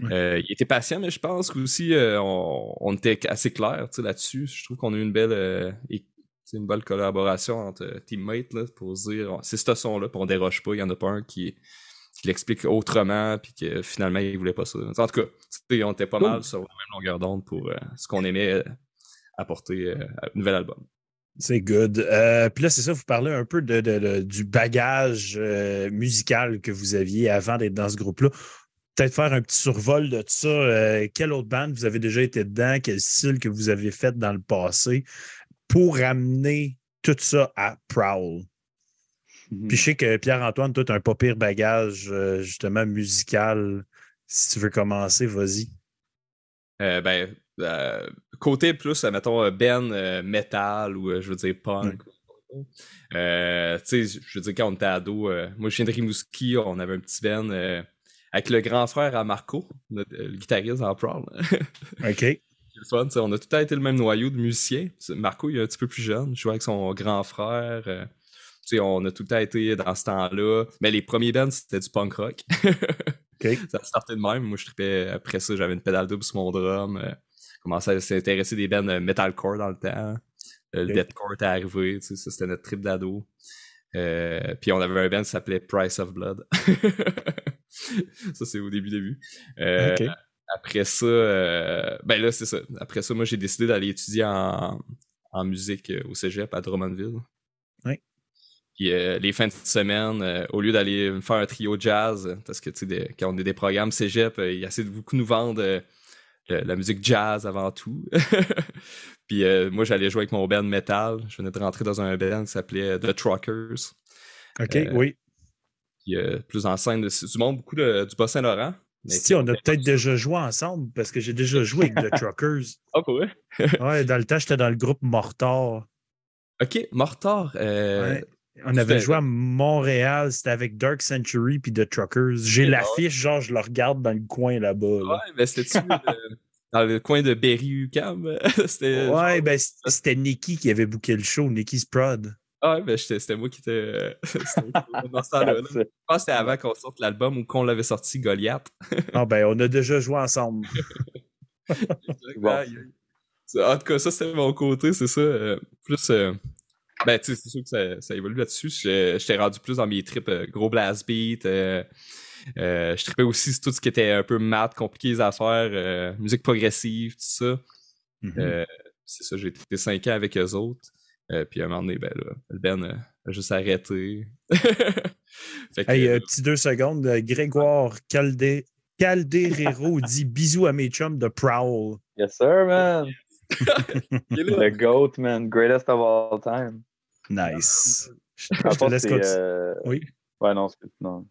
il était patient, mais je pense qu'aussi on, on, était assez clair là-dessus. Je trouve qu'on a eu une belle une belle collaboration entre teammates là, pour se dire c'est ce son-là, puis on déroge pas, il n'y en a pas un qui, qui l'explique autrement, puis que finalement, il voulait pas ça. En tout cas, on était pas mal sur la même longueur d'onde pour euh, ce qu'on aimait euh, apporter euh, à un nouvel album. C'est good. puis là, c'est ça, vous parlez un peu de, du bagage musical que vous aviez avant d'être dans ce groupe-là. Peut-être faire un petit survol de ça. quelle autre bande vous avez déjà été dedans? Quel style que vous avez fait dans le passé pour amener tout ça à Prowl? Mhm. Puis je sais que Pierre-Antoine, toi, tu as un pas pire bagage, euh, justement, musical. Si tu veux commencer, vas-y. Euh, ben, euh, côté plus, mettons, Ben metal ou je veux dire punk. tu sais, je veux dire, quand on était ado, moi je viens de Rimouski, on avait un petit Ben avec le grand frère à Marco, le, guitariste en Prowl. OK. Fun, on a tout à été le même noyau de musiciens. Marco, il est un petit peu plus jeune, je jouais avec son grand frère on a tout le temps été dans ce temps-là. Mais les premiers bands, c'était du punk rock. Ça startait de même. Moi, je tripais. Après ça, j'avais une pédale double sur mon drum. Euh, commençais à s'intéresser des bands euh, metalcore dans le temps. Euh, le deathcore était arrivé. Ça, c'était notre trip d'ado. puis on avait un band qui s'appelait Price of Blood. ça, c'est au début, début. Après ça, ben là, c'est ça. Après ça, moi, j'ai décidé d'aller étudier en, en musique au cégep à Drummondville. Oui. Puis euh, les fins de semaine, euh, au lieu d'aller faire un trio jazz, parce que tu sais, quand on a des programmes cégep, euh, il essaie de beaucoup nous vendre la musique jazz avant tout. Puis moi, j'allais jouer avec mon band metal. Je venais de rentrer dans un band qui s'appelait The Truckers. OK, oui. Puis plus en scène, du monde beaucoup du Bas-Saint-Laurent. Si, on a peut-être déjà joué ensemble parce que j'ai déjà joué avec The Truckers. Ah, oh, ouais? ouais, dans le temps, j'étais dans le groupe Mortar. OK, Mortar. Ouais. On avait joué à Montréal, c'était avec Dark Century puis The Truckers. J'ai l'affiche, genre, je le regarde dans le coin là-bas. Ouais, mais c'était-tu dans le coin de Berry-UQAM? ouais, ben c'était Nicky qui avait booké le show, Nicky's Prod. Ah ouais, ben c'était moi qui était dans ce temps-là. Je pense que c'était avant qu'on sorte l'album ou qu'on l'avait sorti Goliath. ah ben, on a déjà joué ensemble. En tout cas, ça c'était mon côté, c'est ça. Euh, plus... Euh, Ben, tu sais, c'est sûr que ça, ça évolue là-dessus. Je- J'étais rendu plus dans mes trips euh, gros blast beat. euh, euh, je tripais aussi sur tout ce qui était un peu maths, compliqué les affaires, euh, musique progressive, tout ça. Mhm. Euh, c'est ça, j'ai été 5 ans avec eux autres. Euh, puis à un moment donné, ben là, le Ben a juste arrêté. fait que, Hey, euh, petit deux secondes. Grégoire Calde... Calderero dit bisous à mes chums de Prowl. Yes, sir, man. The GOAT, man. Greatest of all time. Nice. Je En te laisse continuer. euh, Oui. Ouais, non, c'est- non.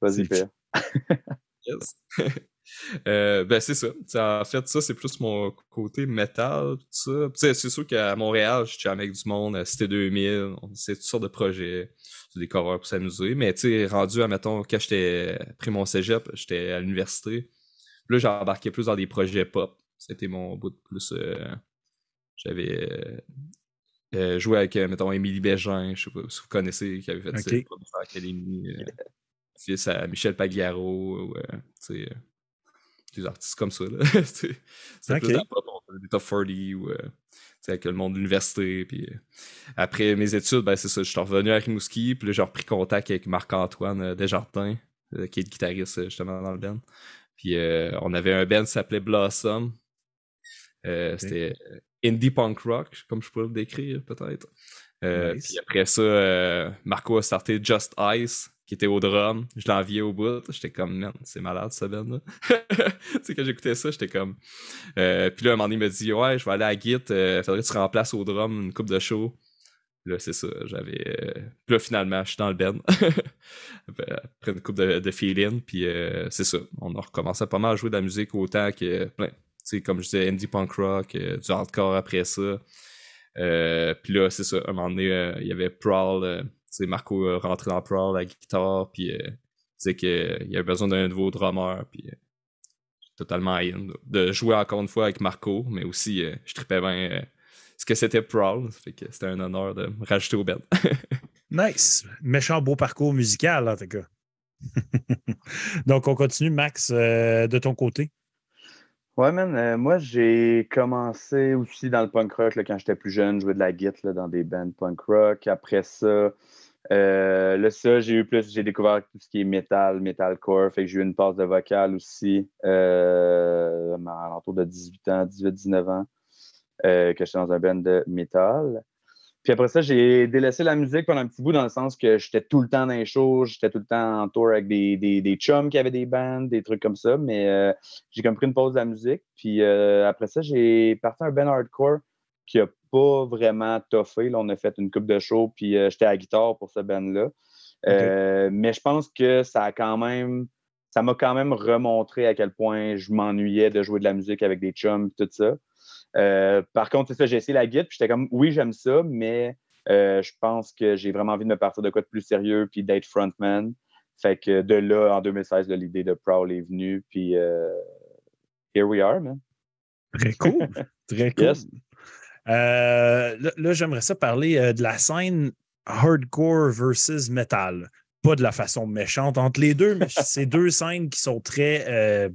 Vas-y, fais. Yes. Euh, ben c'est ça. T'sais, en fait, ça, c'est plus mon côté métal, tout ça. C'est sûr qu'à Montréal, je suis avec du monde, à Cité 2000, on c'est toutes sortes de projets, des coureurs pour s'amuser. Mais tu sais, rendu à, mettons, quand j'étais pris mon cégep, j'étais à l'université. Là, j'ai embarqué plus dans des projets pop. C'était mon bout de plus. euh, J'avais euh, euh, joué avec, mettons, Émilie Bégin, je sais pas si vous connaissez, qui avait fait Ok. ça, Academy, fils à Michel Pagliaro, tu sais, des artistes comme ça. là. C'est c'est Ok. plus des top 40 ou euh, avec le monde de l'université. Puis, euh, après mes études, ben, c'est ça, je suis revenu à Rimouski, puis j'ai repris contact avec Marc-Antoine euh, Desjardins, qui est le guitariste justement dans le band. Puis on avait un band qui s'appelait Blossom. Euh, C'était euh, indie punk rock, comme je pourrais le décrire peut-être. Euh, Nice. Puis après ça, Marco a starté Just Ice, qui était au drum. Je l'enviais au bout. J'étais comme, man, c'est malade ce band-là. tu sais, quand j'écoutais ça, j'étais comme. Euh, puis là, un moment donné, il m'a dit, ouais, je vais aller à Git, euh, faudrait que tu remplaces au drum une coupe de show. Puis Là, c'est ça, j'avais. Puis là, finalement, je suis dans le band. Après une coupe de, de feeling, puis euh, c'est ça. On a recommencé à pas mal jouer de la musique autant que plein. Comme je disais, indie punk rock, euh, du hardcore après ça. Euh, puis là, c'est ça. Un moment donné, euh, il y avait Prowl. Marco rentré dans Prowl, la guitare, puis il disait qu'il y avait besoin d'un nouveau drummer, puis totalement in. De jouer encore une fois avec Marco, mais aussi, je tripais bien ce que c'était Prowl. Que c'était un honneur de me rajouter au band. Nice. Méchant beau parcours musical, en tout cas. Donc, on continue, Max, de ton côté. Ouais, man. euh, moi, j'ai commencé aussi dans le punk rock là, quand j'étais plus jeune, jouer de la guitare dans des bands punk rock. Après ça, euh, là, ça, j'ai eu plus, j'ai découvert tout ce qui est metal, metalcore. Fait que j'ai eu une passe de vocal aussi euh, à l'entour de 18 ans, 18-19 ans, euh, que j'étais dans un band de metal. Puis après ça, j'ai délaissé la musique pendant un petit bout dans le sens que j'étais tout le temps dans les shows, j'étais tout le temps en tour avec des, des, des chums qui avaient des bands, des trucs comme ça. Mais euh, j'ai comme pris une pause de la musique. Puis euh, après ça, j'ai parti un band hardcore qui a pas vraiment toffé. Là, on a fait une coupe de show, puis euh, j'étais à la guitare pour ce band-là. Euh, mais je pense que ça a quand même. Ça m'a quand même remontré à quel point je m'ennuyais de jouer de la musique avec des chums et tout ça. Euh, par contre, c'est ça, j'ai essayé la guitare, puis j'étais comme oui, j'aime ça, mais euh, je pense que j'ai vraiment envie de me partir de quoi de plus sérieux, puis d'être frontman. Fait que de là, en 2016, là, l'idée de Prowl est venue, puis euh, here we are, man. Très cool. Très cool. Yes. Là, là, j'aimerais ça parler de la scène hardcore versus metal. Pas de la façon méchante entre les deux, mais c'est deux scènes qui sont très.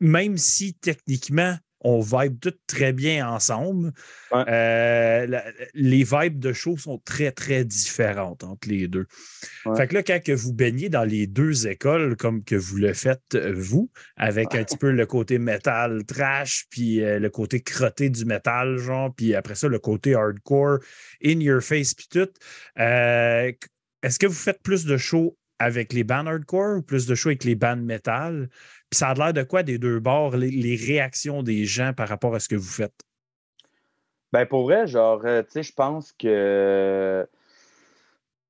même si techniquement, on vibe toutes très bien ensemble, Ouais. euh, la- les vibes de show sont très, très différentes entre les deux. Ouais. Fait que là, quand que vous baignez dans les deux écoles, comme que vous le faites euh, vous, avec un petit peu le côté métal trash, puis euh, le côté crotté du métal, genre, puis après ça, le côté hardcore, in your face, puis tout, euh, est-ce que vous faites plus de shows avec les bands hardcore ou plus de shows avec les bands métal? Puis ça a l'air de quoi des deux bords, les, réactions des gens par rapport à ce que vous faites? Ben pour vrai, genre, euh, tu sais, je pense que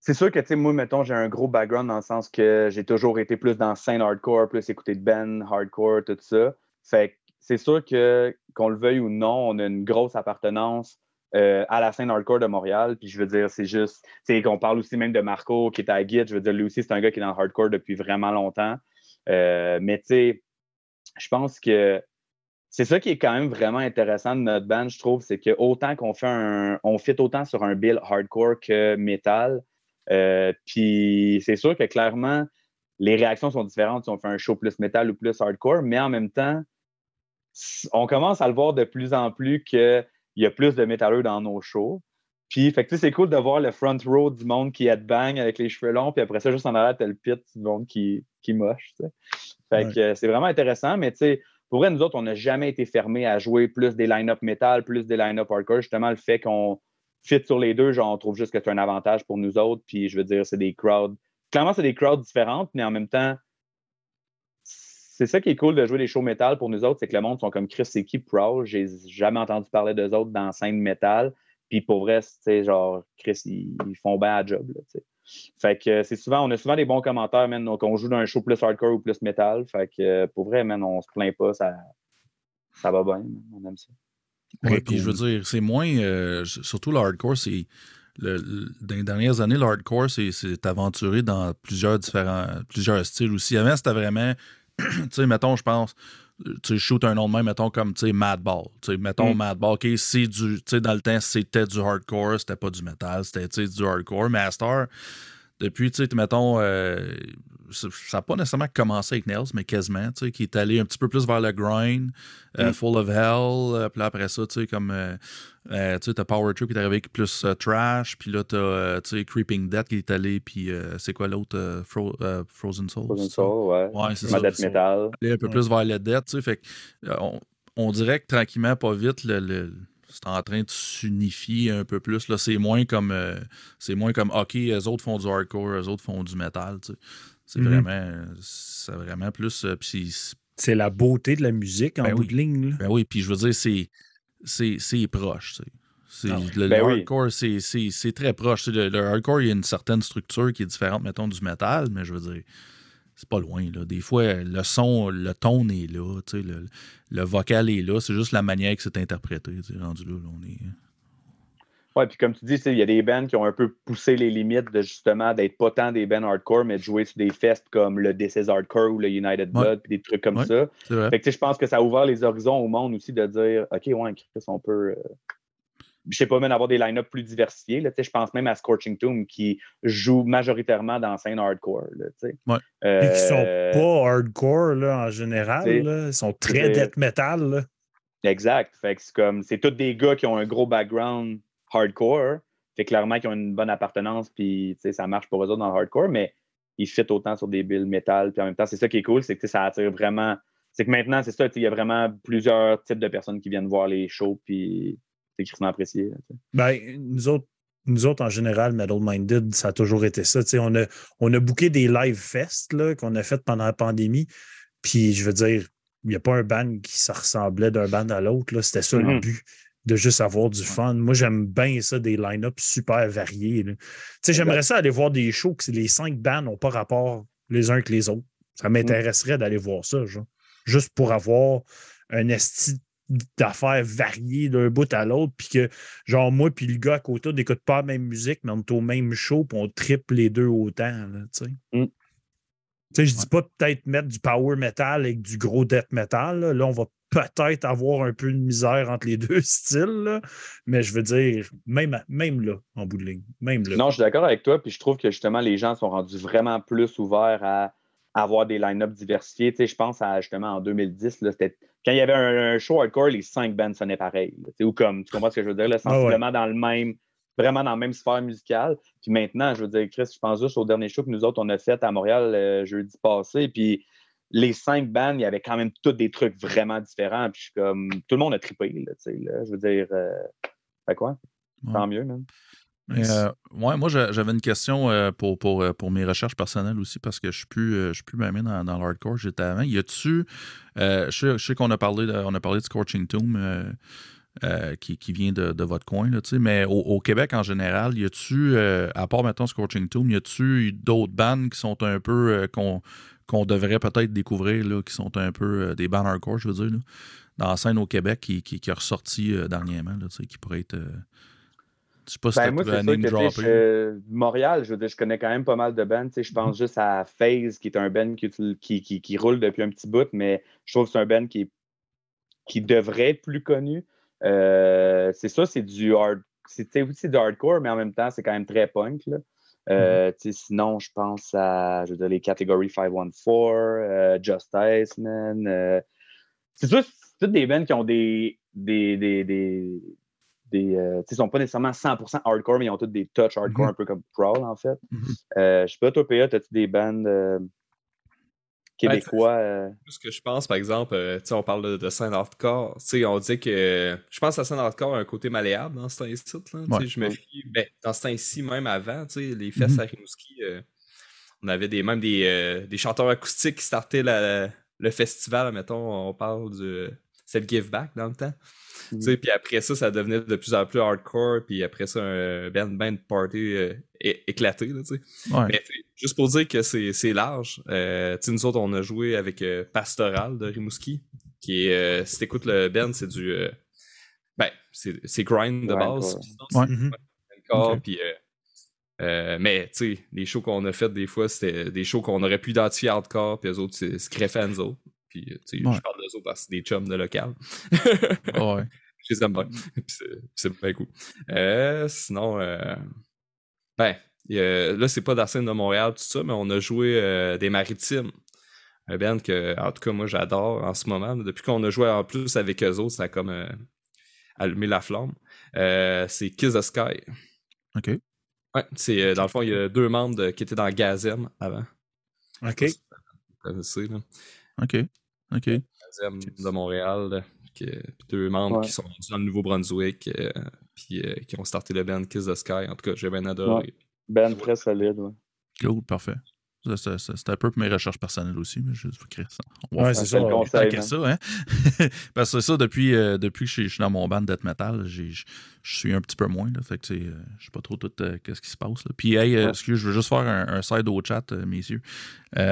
c'est sûr que, tu sais, moi, mettons, j'ai un gros background dans le sens que j'ai toujours été plus dans scène hardcore, plus écouter de Ben, hardcore, tout ça. Fait que c'est sûr que, qu'on le veuille ou non, on a une grosse appartenance euh, à la scène hardcore de Montréal. Puis je veux dire, c'est juste, tu sais, qu'on parle aussi même de Marco qui est à Git. Je veux dire, lui aussi, c'est un gars qui est dans le hardcore depuis vraiment longtemps. Euh, mais tu sais, je pense que c'est ça qui est quand même vraiment intéressant de notre band, je trouve, c'est que autant qu'on fait un. On fit autant sur un bill hardcore que metal. Euh, puis c'est sûr que clairement, les réactions sont différentes si on fait un show plus metal ou plus hardcore, mais en même temps, on commence à le voir de plus en plus qu'il y a plus de métalleux dans nos shows. Puis, fait que c'est cool de voir le front row du monde qui headbang avec les cheveux longs, puis après ça, juste en arrière, t'as le pit du monde qui, qui moche. Fait que c'est vraiment intéressant, mais tu sais, pour vrai, nous autres, on n'a jamais été fermés à jouer plus des line-up metal, plus des line-up hardcore. Justement, le fait qu'on fit sur les deux, genre, on trouve juste que c'est un avantage pour nous autres. Puis, je veux dire, c'est des crowds. Clairement, c'est des crowds différentes, mais en même temps, c'est ça qui est cool de jouer des shows métal pour nous autres, c'est que le monde sont comme Chris, c'est qui Proud? J'ai jamais entendu parler d'eux autres dans la scène métal. Puis pour vrai, c'est genre, Chris, ils, font bien la job. Là, fait que c'est souvent, on a souvent des bons commentaires, man. Donc, on joue dans un show plus hardcore ou plus métal. Fait que pour vrai, man, on se plaint pas, ça, ça va bien. On aime ça. Oui, puis je veux dire, c'est moins. Euh, surtout le hardcore, c'est. dans les dernières années, le hardcore, c'est aventuré dans plusieurs différents plusieurs styles aussi. Avant, c'était vraiment. tu sais, mettons, je pense tu shoots un nom de même, mettons comme Madball. Mettons mm. Madball, OK, c'est du. Dans le temps, c'était du hardcore, c'était pas du metal, c'était du hardcore. Master, depuis, tu sais, mettons, euh, ça n'a pas nécessairement commencé avec Nails, mais quasiment, tu sais, qui est allé un petit peu plus vers le grind, euh, mm. Full of Hell, euh, puis là, après ça, tu sais, comme, tu sais, t'as Power Trip qui est arrivé avec plus Trash, puis là, t'as, tu sais, Creeping Death qui est allé, puis c'est quoi l'autre, Frozen Soul? Frozen Soul, ouais. Ouais, c'est ça. Death Metal. Un peu plus vers le Death, tu sais, fait on, on, dirait que tranquillement, pas vite, le c'est en train de s'unifier un peu plus. Là, c'est moins comme euh, c'est moins comme OK, les autres font du hardcore, les autres font du metal. C'est mhm. vraiment c'est vraiment plus. Euh, c'est la beauté de la musique en ben bout de ligne. Ben oui, puis je veux dire, c'est, c'est, proche. Ah le, ben hardcore, c'est, très proche. Le, le, hardcore, il y a une certaine structure qui est différente, mettons, du metal, mais je veux dire, c'est pas loin. Là. Des fois, le son, le ton est là, le, le vocal est là, c'est juste la manière que c'est interprété. Rendu là, on est. Ouais, puis comme tu dis, il y a des bands qui ont un peu poussé les limites de justement d'être pas tant des bands hardcore, mais de jouer sur des fests comme le This is Hardcore ou le United Blood, puis des trucs comme ça. Fait que je pense que ça a ouvert les horizons au monde aussi de dire OK, ouais, Chris, on peut. Euh, je sais pas, même avoir des line-up plus diversifiés. Là, je pense même à Scorching Tomb qui joue majoritairement dans scène hardcore. Là, ouais. euh, Et qui sont pas hardcore là, en général. Là. Ils sont très death metal. Là. Exact. Fait que c'est comme c'est tous des gars qui ont un gros background hardcore. Fait clairement qu'ils ont une bonne appartenance, puis ça marche pour eux autres dans le hardcore, mais ils fit autant sur des billes métal. Puis en même temps, c'est ça qui est cool, c'est que ça attire vraiment. C'est que maintenant, c'est ça, il y a vraiment plusieurs types de personnes qui viennent voir les shows, puis c'est apprécié. Ben, nous autres, nous autres, en général, Metal Minded, ça a toujours été ça. on a, on a booké des live fest qu'on a fait pendant la pandémie. Puis, je veux dire, il n'y a pas un band qui se ressemblait d'un band à l'autre. C'était ça le mm-hmm. but, de juste avoir du fun. Moi, j'aime bien ça, des line-up super variés. J'aimerais ça aller voir des shows que les cinq bands n'ont pas rapport les uns que les autres. Ça mm. m'intéresserait d'aller voir ça, juste pour avoir un esti d'affaires variées d'un bout à l'autre, puis que, genre, moi puis le gars à côté, on n'écoute pas la même musique, mais on est au même show, puis on triple les deux autant, tu sais. Mm. Tu sais, je dis pas peut-être mettre du power metal avec du gros death metal. Là, on va peut-être avoir un peu de misère entre les deux styles, mais je veux dire, même, même là, en bout de ligne. Même là. Non, je suis d'accord avec toi, puis je trouve que justement, les gens sont rendus vraiment plus ouverts à avoir des line-up diversifiés. Tu sais, je pense à justement en 2010, c'était quand il y avait un, show hardcore, les cinq bands sonnaient pareil. ou comme, tu comprends ce que je veux dire? Là, ah sensiblement dans le même, vraiment dans la même sphère musicale. Puis maintenant, je veux dire, Chris, je pense juste au dernier show que nous autres, on a fait à Montréal euh, jeudi passé. Puis les cinq bands, il y avait quand même tous des trucs vraiment différents. Puis je suis comme, tout le monde a trippé. Là, là, je veux dire, euh, fait quoi? Tant mieux, même. Euh, moi, j'avais une question euh, pour, pour, euh, pour, mes recherches personnelles aussi, parce que je suis plus, je plus même dans, dans l'hardcore j'étais avant. Y a-tu. je, sais, qu'on a parlé de, a parlé de Scorching Tomb. qui, qui, vient de, de votre coin, là, mais au, Québec en général, y a-tu, à part maintenant Scorching Tomb, y a-tu d'autres bandes qui sont un peu qu'on devrait peut-être découvrir, là, qui sont un peu des bands hardcore, je veux dire, dans la scène au Québec qui, qui, qui a ressorti dernièrement, là, qui pourrait être je sais pas si ben, moi, c'est sûr Montréal, je, je connais quand même pas mal de bands. Je pense juste à FaZe, qui est un band qui, qui, qui, roule depuis un petit bout, mais je trouve que c'est un band qui, qui devrait être plus connu. Euh, c'est ça, c'est du hard. C'est aussi du hardcore, mais en même temps, c'est quand même très punk. Là. Euh, mm-hmm. Sinon, je pense à je veux dire, les catégories 514, euh, Justice, man. c'est ça, c'est toutes des bands qui ont des, des, des, des euh, ils sont pas nécessairement 100% hardcore, mais ils ont tous des touch hardcore, Mhm. un peu comme Prowl, en fait. Mhm. Euh, je sais pas, toi, PA, as-tu des bands euh, québécois? euh, Ce que je pense, par exemple, euh, sais, on parle de, de scène hardcore. Sais, on dit que. Je pense que la scène hardcore a un côté malléable dans ce temps-ci. là. Ouais. Je me fie. Ben, dans ce temps-ci, même avant, tu sais, les fesses Mhm. à Rimouski, euh, on avait des, même des, des chanteurs acoustiques qui startaient la- le festival. Mettons, on parle du. C'est le Give Back dans le temps. Sais, Puis après ça, ça devenait de plus en plus hardcore. Puis après ça, un band, band party euh, éclaté. Là. Ouais. Mais juste pour dire que c'est large, euh, nous autres, on a joué avec euh, Pastoral de Rimouski, qui est, euh, si t'écoutes le band, c'est du, ben, c'est grind de base. Puis euh, euh, mais, tu sais, les shows qu'on a fait des fois, c'était des shows qu'on aurait pu identifier hardcore, puis eux autres, c'est- nous autres. Puis, euh, tu sais, Ouais. je parle d'eux autres parce que c'est des chums de local. Ouais. Je les aime bien. Puis c'est- bien cool. Euh, sinon, euh, ben, a- là, c'est pas la scène de Montréal, tout ça, mais on a joué euh, des Maritimes. Un band que, en tout cas, moi, j'adore en ce moment. Depuis qu'on a joué en plus avec eux autres, ça a comme allumé la flamme. C'est Kiss the Sky. OK. Ouais, c'est, dans le fond, il y a deux membres de- qui étaient dans Gazem avant. OK. Vous connaissez, là. OK. OK. De Montréal. là, que- puis deux membres Ouais. qui sont dans le Nouveau-Brunswick, euh, puis euh, qui ont starté le band Kiss the Sky. En tout cas, j'ai bien adoré. band très solide, ouais. Cool, parfait. C'était un peu pour mes recherches personnelles aussi, mais je vais créer ça. On va Ouais, faire ça. le on- qu'à man. ça, hein? Parce que ça, depuis, euh, depuis que je suis, dans mon band death metal, j'ai- je suis un petit peu moins. Là, fait que euh, je sais pas trop tout euh, qu'est-ce qui se passe. Là. Puis, hey, euh, Ouais. excuse, je veux juste faire un, un side au chat, euh, messieurs.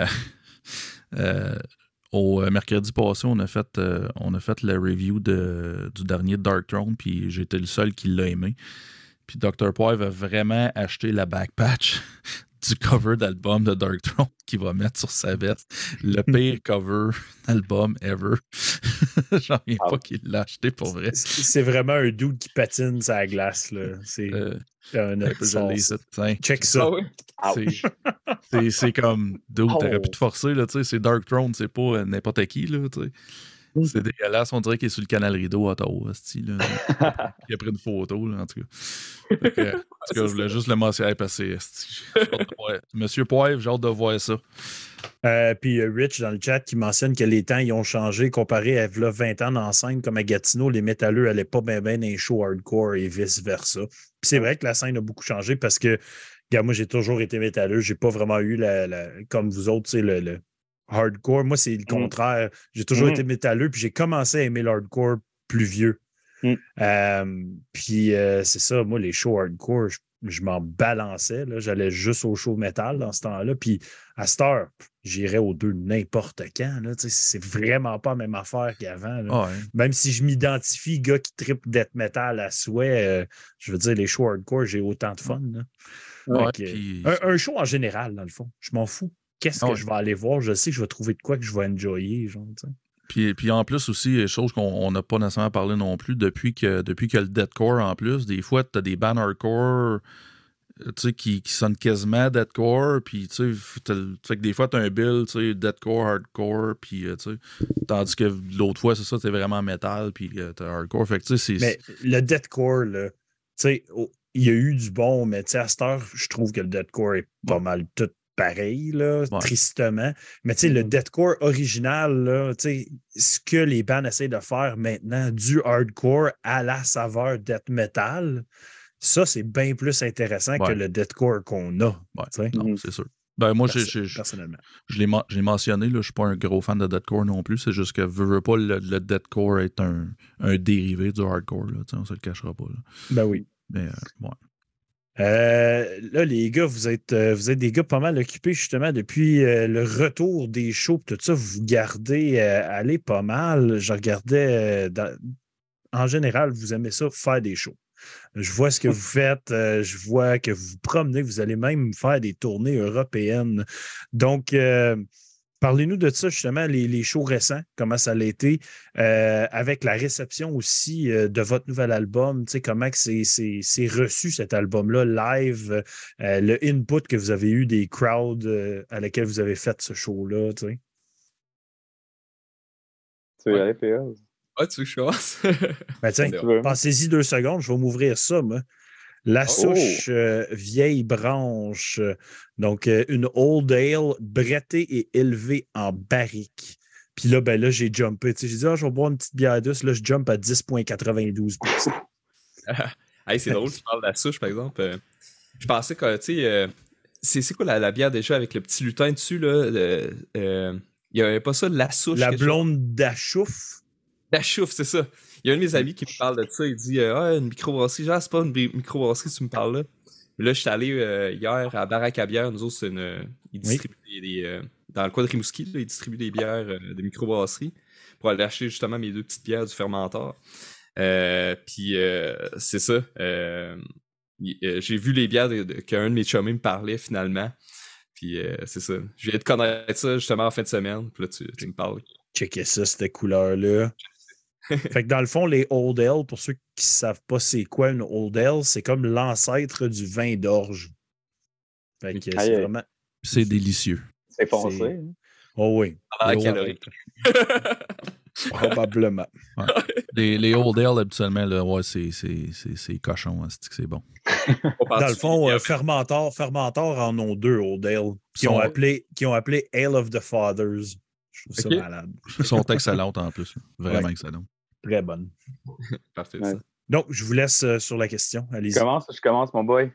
Au euh, mercredi passé, on a fait, euh, on a fait le review du dernier Dark Throne, puis été le seul qui l'a aimé. Puis Dr. Poivre a vraiment acheté la backpatch du cover d'album de Dark Throne qu'il va mettre sur sa veste. Le pire cover d'album ever. J'en reviens Ah. pas qu'il l'a acheté pour vrai. C'est vraiment un dude qui patine sur la glace. là. C'est Euh, un. Tiens, Check ça. Ah c'est- comme, dude, t'aurais Oh. pu te forcer, là, tu sais, c'est Dark Throne, c'est pas euh, n'importe qui, là, tu sais. C'est dégueulasse, on dirait qu'il est sur le canal rideau à Ottawa, esti, là. Il a pris une photo, là, en tout cas. En tout cas, je voulais juste le mentionner parce que Monsieur Poivre, j'ai hâte de voir ça. Euh, puis euh, Rich dans le chat qui mentionne que les temps ils ont changé comparé à v'là 20 ans dans scène comme à Gatineau, les métalleux n'allaient pas bien ben dans les shows hardcore et vice-versa. Puis c'est vrai que la scène a beaucoup changé parce que, regarde, moi j'ai toujours été métalleux, j'ai pas vraiment eu la, la- comme vous autres, tu sais, le, le hardcore. Moi, c'est le contraire. J'ai toujours Mhm. été métalleux, puis j'ai commencé à aimer le hardcore plus vieux. Mm. Euh, puis euh, c'est ça, moi, les shows hardcore, je, je m'en balançais. J'allais juste aux shows métal dans ce temps-là. Puis à cette heure, j'irais aux deux n'importe quand. C'est vraiment pas la même affaire qu'avant. Ah. Même si je m'identifie gars qui tripe death metal à souhait, euh, je veux dire, les shows hardcore, j'ai autant de fun. là. Ouais, Fait que, puis- un, un show en général, dans le fond. Je m'en fous. Qu'est-ce que je vais aller voir? Je sais que je vais trouver de quoi que je vais enjoyer. Genre. Puis, puis en plus aussi, chose qu'on on n'a pas nécessairement parlé non plus, depuis que, depuis que le deathcore en plus, des fois, tu as des bands hardcore euh, qui, qui sonnent quasiment deathcore, puis tu sais, des fois, tu as un bill, tu sais, deathcore, hardcore, puis euh, tu sais, tandis que l'autre fois, c'est ça, c'est vraiment metal, puis euh, t'as hardcore. Fait que tu c'est. Mais le deathcore, là, tu sais, oh, il y a eu du bon, mais tu sais, à cette heure, je trouve que le deathcore est pas Ouais. mal tout pareil, là, Ouais. tristement. Mais tu sais, le deathcore original, là, tu sais, ce que les bands essaient de faire maintenant, du hardcore à la saveur death metal, ça, c'est bien plus intéressant Ouais. que le deathcore qu'on a, Ouais, non, Mhm. c'est sûr. Ben, moi, perso- j'ai- personnellement. je l'ai men- je l'ai mentionné, là, je suis pas un gros fan de deathcore non plus, c'est juste que veux, veux pas, le, le deathcore est un, un dérivé du hardcore, là, on se le cachera pas. Là. Ben oui. Mais, euh, ouais. Euh, là, les gars, vous êtes, euh, vous êtes des gars pas mal occupés justement depuis euh, le retour des shows. Tout ça, vous gardez aller pas mal. Je regardais, en général, vous aimez ça, faire des shows. Je vois ce que vous faites, je vois que vous vous promenez, vous allez même faire des tournées européennes. Donc, parlez-nous de ça justement, les, les shows récents, comment ça a été, euh, avec la réception aussi euh, de votre nouvel album, tu sais, comment que c'est, c'est, c'est reçu cet album-là, live, euh, le input que vous avez eu des crowds euh, à laquelle vous avez fait ce show-là, tu sais? Tu veux y aller, PA? Ah, tu veux que je commence? Ben, tiens, Tu veux. pensez-y deux secondes, je vais m'ouvrir ça, moi. La Oh. souche euh, vieille branche. euh, Donc, euh, une Old Ale brettée et élevée en barrique. Puis là, ben là, j'ai jumpé. J'ai dit, ah, je vais boire une petite bière douce. Là, je jump à 10,92 Hey, c'est drôle, tu parles de la souche, par exemple. Euh, je pensais que, tu sais, c'est quoi la, la bière déjà avec le petit lutin dessus, là? Il y avait pas ça, la souche? La blonde d'Achouf. La chouffe, c'est ça. Il y a un de mes amis qui me parle de ça. Il dit euh, Ah, une microbrasserie. Genre, c'est pas une microbrasserie, tu me parles là. Mais là, je suis allé euh, hier à Baraque à bière. Nous autres, c'est une. euh, Ils distribuent des. des, euh, dans le coin de Rimouski, là, ils distribuent des bières euh, de microbrasserie pour aller acheter justement mes deux petites bières du fermenteur. Euh, Puis, c'est ça. J'ai vu les bières qu'un de mes chummies me parlait finalement. Puis, euh, c'est ça. Je viens de connaître ça justement en fin de semaine. Puis là, tu, tu me parles. Checkez ça, cette couleur-là. fait que dans le fond, les Old Ale, pour ceux qui ne savent pas c'est quoi une Old Ale, c'est comme l'ancêtre du vin d'orge. Fait que c'est vraiment. C'est délicieux. C'est foncé. Hein? Oh oui. Ah. Probablement. Les, les Old Ale, habituellement, là, ouais, c'est, c'est, c'est, c'est cochon. hein, c'est bon. Dans le fond, euh, Fermentor, Fermentor en ont deux Old Ale qui Sont- ont, appelé, qui ont appelé Ale of the Fathers. Je trouve ça malade. Ils sont excellentes en plus. Vraiment Ouais. excellentes. Très bonne. Parfait, Ouais. ça. Donc, je vous laisse euh, sur la question. Je Allez-y. commence, je commence, mon boy.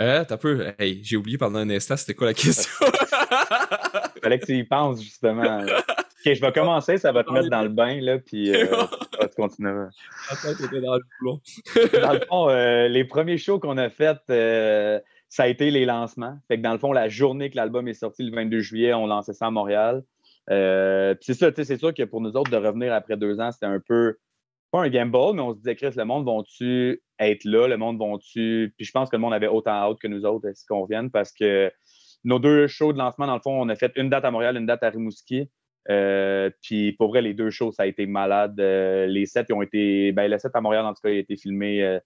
Euh, t'as peu. Hey, j'ai oublié pendant un instant, c'était quoi la question? Fallait que tu y penses, justement. ok, je vais commencer, ça va te mettre dans le bain, là, puis euh, tu continueras. Attends, t'étais dans le. Dans le fond, euh, les premiers shows qu'on a fait, euh, ça a été les lancements. Fait que dans le fond, la journée que l'album est sorti, le 22 juillet, on lançait ça à Montréal. Euh, c'est ça, c'est sûr que pour nous autres, de revenir après deux ans, c'était un peu, pas un gamble, mais on se disait, Chris, le monde vont-tu être là? Le monde vont-tu? Puis je pense que le monde avait autant hâte que nous autres, est-ce qu'on vienne? Parce que nos deux shows de lancement, dans le fond, on a fait une date à Montréal, une date à Rimouski. Euh, puis pour vrai, les deux shows, ça a été malade. Euh, les sets ils ont été. Ben, le set à Montréal, en tout cas, il a été filmé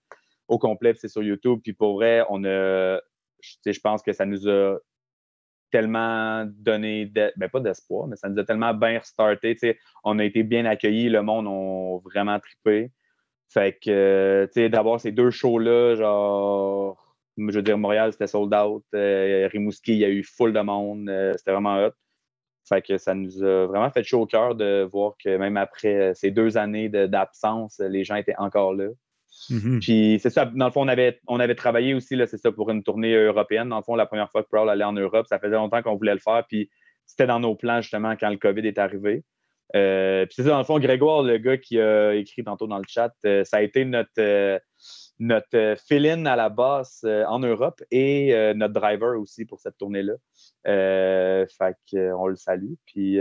au complet, c'est sur YouTube. Puis pour vrai, on a. Je pense que ça nous a tellement donné, ben pas d'espoir, mais ça nous a tellement bien restarté. On a été bien accueillis, le monde a vraiment trippé. Fait que, euh, tu sais, d'avoir ces deux shows-là, genre, je veux dire, Montréal, c'était sold out. Euh, Rimouski, il y a eu full de monde. euh, c'était vraiment hot. Fait que ça nous a vraiment fait chaud au cœur de voir que même après ces deux années d'absence, les gens étaient encore là. Mhm. Puis c'est ça, dans le fond, on avait, travaillé aussi, c'est ça, pour une tournée européenne. Dans le fond, la première fois que Prowl allait en Europe, ça faisait longtemps qu'on voulait le faire, puis c'était dans nos plans, justement, quand le COVID est arrivé. Euh, puis c'est ça, dans le fond, Grégoire, le gars qui a écrit tantôt dans le chat, euh, ça a été notre, euh, fill-in à la basse en Europe et notre driver aussi pour cette tournée-là. Fait qu'on le salue. Puis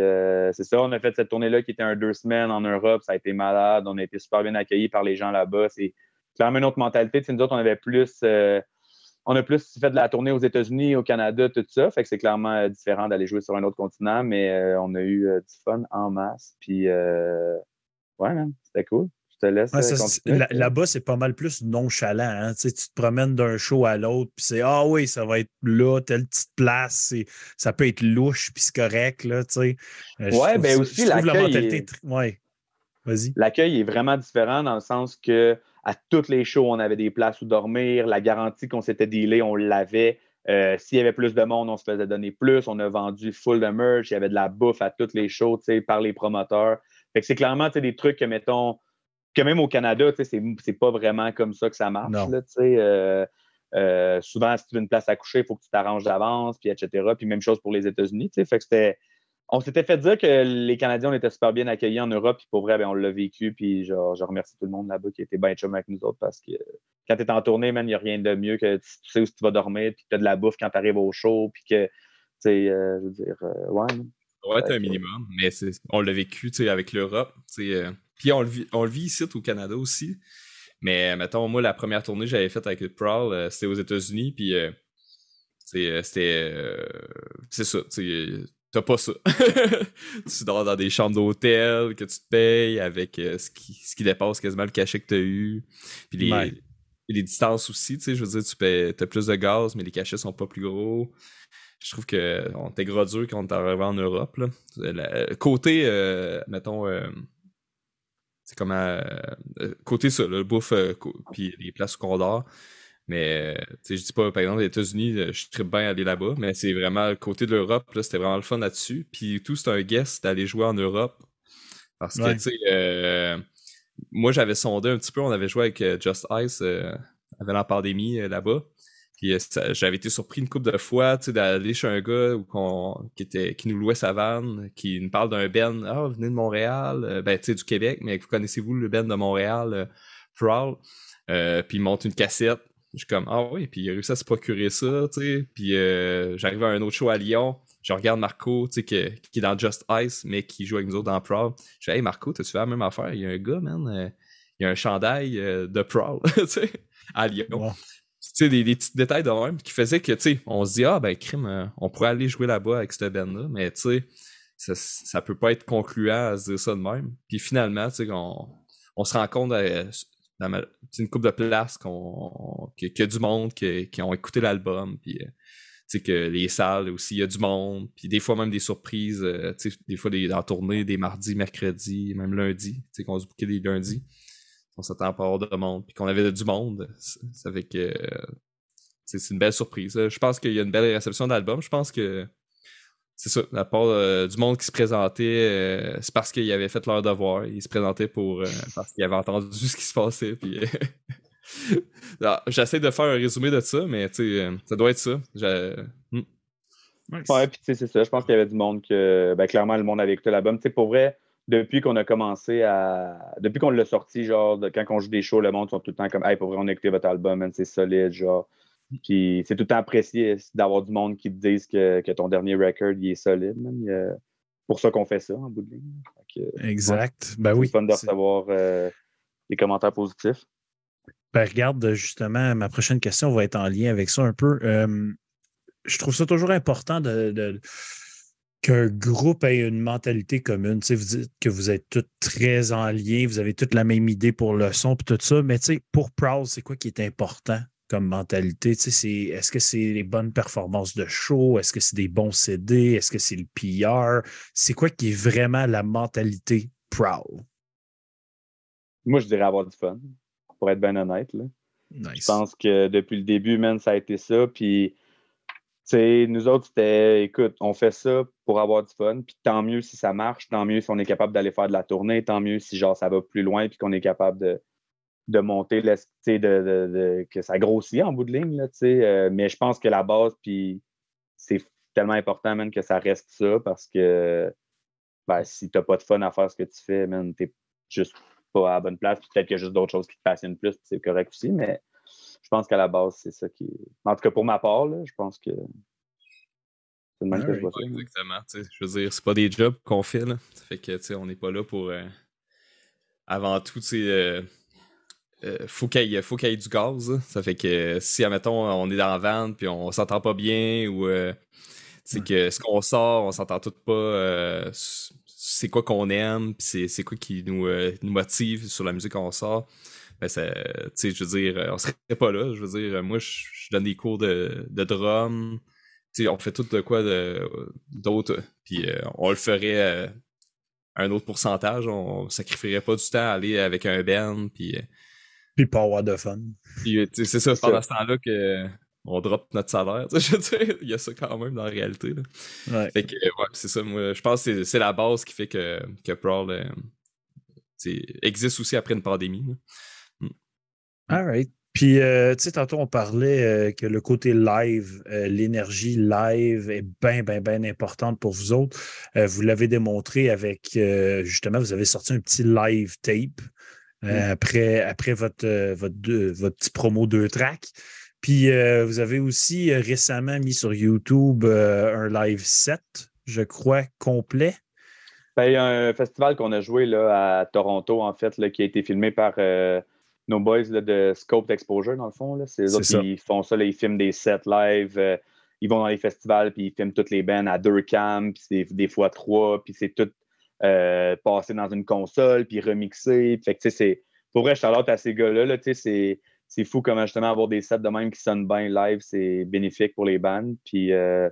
c'est ça, on a fait cette tournée-là qui était un deux semaines en Europe. Ça a été malade. On a été super bien accueillis par les gens là-bas. C'est clairement une autre mentalité. Tu sais, nous autres, on avait plus. euh, on a plus fait de la tournée aux États-Unis, au Canada, tout ça. Fait que c'est clairement euh, différent d'aller jouer sur un autre continent, mais euh, on a eu euh, du fun en masse. Puis, euh, ouais, c'était cool. Je te laisse. Ouais, Là-bas, c'est pas mal plus nonchalant. hein. Tu sais, tu te promènes d'un show à l'autre, puis c'est Ah oui, ça va être là, telle petite place. Ça peut être louche, puis c'est correct. Là, tu sais. Ouais, trouve ben aussi, je trouve la l'accueil mentalité. est- Ouais. Vas-y. L'accueil est vraiment différent dans le sens que à toutes les shows, on avait des places où dormir. La garantie qu'on s'était dealé, on l'avait. Euh, S'il y avait plus de monde, on se faisait donner plus. On a vendu full de merch. Il y avait de la bouffe à toutes les shows tu sais, par les promoteurs. Fait que c'est clairement des trucs que, mettons, que même au Canada, tu sais, c'est pas vraiment comme ça que ça marche. Là. Euh, euh, souvent, si tu veux une place à coucher, il faut que tu t'arranges d'avance, puis etc. Puis même chose pour les États-Unis. tu sais. Fait que c'était on s'était fait dire que les Canadiens, on était super bien accueillis en Europe, puis pour vrai, ben, on l'a vécu, puis genre, je remercie tout le monde là-bas qui était bien chum avec nous autres parce que quand tu es en tournée, man, il n'y a rien de mieux que tu, tu sais où tu vas dormir, puis tu as de la bouffe quand tu arrives au show, puis que, tu sais, euh, je veux dire, euh, ouais. être Fait un minimum, mais c'est- on l'a vécu tu sais, avec l'Europe. tu sais, euh, Puis on le, vit, on le vit ici au Canada aussi. Mais mettons, moi, la première tournée que j'avais faite avec le Prowl, euh, c'était aux États-Unis. Puis c'était. euh, c'est ça. T'as pas ça. tu dors dans des chambres d'hôtel que tu te payes avec euh, ce, qui, ce qui dépasse quasiment le cachet que t'as eu. Puis les, Ouais. les distances aussi, tu sais, je veux dire, tu payes, t'as plus de gaz, mais les cachets sont pas plus gros. Je trouve que on était gros dur quand on est arrivé en Europe. Là. La- côté, euh, mettons, euh, c'est comme à, euh, côté ça, le bouffe, puis les places secondaires. Mais je dis pas, par exemple, les États-Unis, je suis très bien aller là-bas, mais c'est vraiment le côté de l'Europe, là, c'était vraiment le fun là-dessus. Puis tout, c'est un guest d'aller jouer en Europe. Parce que, tu sais, moi, j'avais sondé un petit peu, on avait joué avec Just Ice avant la pandémie là-bas. Puis j'avais été surpris une couple de fois, tu sais, d'aller chez un gars qui, était, qui nous louait sa vanne, qui nous parle d'un Ben, ah, vous venez de Montréal, ben, tu sais, du Québec, mais vous connaissez-vous le Ben de Montréal, Prowl? puis il monte une cassette, je suis comme, ah oui, puis il a réussi à se procurer ça, tu sais. Puis euh, j'arrive à un autre show à Lyon, je regarde Marco, tu sais, qui, est dans Just Ice, mais qui joue avec nous autres dans Prowl. Je dis, hey Marco, t'as-tu fait la même affaire? Il y a un gars, man, euh, il y a un chandail euh, de Prowl, tu sais, à Lyon. Tu sais, des, petits détails de même qui faisaient que, tu sais, on se dit, ah ben, crime, on pourrait aller jouer là-bas avec cette band-là, mais tu sais, ça, ça peut pas être concluant à se dire ça de même. Puis finalement, tu sais, on, on se rend compte c'est une coupe de place qu'on qu'il y a du monde qui, qui ont écouté l'album puis euh, que les salles aussi il y a du monde puis des fois même des surprises euh, des fois des, dans tournée des mardis mercredis même lundi qu'on se bouquait des lundis on s'attend pas à avoir de monde puis qu'on avait du monde ça fait que c'est une belle surprise. Je pense qu'il y a une belle réception d'album je pense que c'est ça, la part euh, du monde qui se présentait, euh, c'est parce qu'ils avaient fait leur devoir. Ils se présentaient pour euh, parce qu'ils avaient entendu ce qui se passait. Puis, j'essaie de faire un résumé de ça, mais ça doit être ça. Hmm. Ouais, puis c'est ça. Je pense qu'il y avait du monde que, ben, clairement, le monde avait écouté l'album. Pour vrai, depuis qu'on a commencé à. Depuis qu'on l'a sorti, genre, quand on joue des shows, le monde sont tout le temps comme, hey, pour vrai, on a écouté votre album, c'est solide, genre. Puis c'est tout le temps apprécié d'avoir du monde qui te dise que, ton dernier record il est solide. C'est pour ça qu'on fait ça en bout de ligne. exact. ben oui. C'est fun de recevoir euh, des commentaires positifs. Ben, regarde, justement, ma prochaine question va être en lien avec ça un peu. je trouve ça toujours important de, qu'un groupe ait une mentalité commune. vous dites que vous êtes tous très en lien, vous avez toute la même idée pour le son et tout ça, mais pour Proud, c'est quoi qui est important? Comme mentalité? Est-ce que c'est les bonnes performances de show? Est-ce que c'est des bons CD? Est-ce que c'est le PR? C'est quoi qui est vraiment la mentalité proud? Moi, je dirais avoir du fun, pour être bien honnête. Je pense que depuis le début, man, ça a été ça. Puis, nous autres, c'était, écoute, on fait ça pour avoir du fun. Puis tant mieux si ça marche, tant mieux si on est capable d'aller faire de la tournée, tant mieux si genre ça va plus loin puis qu'on est capable de, de monter, de, de, que ça grossit en bout de ligne. Là, euh, mais je pense que la base, puis c'est tellement important même que ça reste ça parce que ben, si tu n'as pas de fun à faire ce que tu fais, tu n'es juste pas à la bonne place. Peut-être qu'il y a juste d'autres choses qui te passionnent plus, c'est correct aussi, mais je pense qu'à la base, c'est ça qui En tout cas, pour ma part, je pense que c'est le même que je vois ça. Exactement. Je veux dire, c'est pas des jobs qu'on fait. Là. Ça fait que on n'est pas là pour euh, avant tout, euh, euh, faut qu'il y ait du gaz. Ça fait que si, admettons, on est dans la vente puis on s'entend pas bien ou euh, c'est que ce qu'on sort, on s'entend tout pas, euh, c'est quoi qu'on aime, puis c'est quoi qui nous, nous motive sur la musique qu'on sort. Ben, je veux dire, on serait pas là. Je veux dire, moi, je donne des cours de, de drum. on fait tout de quoi d'autre, puis on le ferait un autre pourcentage. On sacrifierait pas du temps à aller avec un band, puis puis pas avoir de fun. Euh, c'est ça, pendant ce temps-là qu'on drop notre salaire. Je veux dire, il y a ça quand même dans la réalité. Ouais. Fait que, ouais, c'est ça. Moi, je pense que c'est la base qui fait que, que Prowl euh, existe aussi après une pandémie. Mm. All right. Puis, euh, tu sais, tantôt, on parlait que le côté live, l'énergie live est bien, bien, bien importante pour vous autres. vous l'avez démontré avec, justement, vous avez sorti un petit live tape euh, après, après votre, euh, votre, votre petit promo 2 track. Puis euh, vous avez aussi récemment mis sur YouTube un live set, je crois, complet. Ben, il y a un festival qu'on a joué là, à Toronto, en fait, là, qui a été filmé par nos boys de Scope Exposure, dans le fond. C'est eux autres qui font ça, ils filment des sets live. ils vont dans les festivals, puis ils filment toutes les bands à deux cams, puis des, des fois trois, puis c'est tout euh, passer dans une console, puis remixer. Fait que, c'est, pour vrai, Charlotte à ces gars-là, c'est, c'est fou comment justement avoir des sets de même qui sonnent bien live, c'est bénéfique pour les bands. Puis, euh,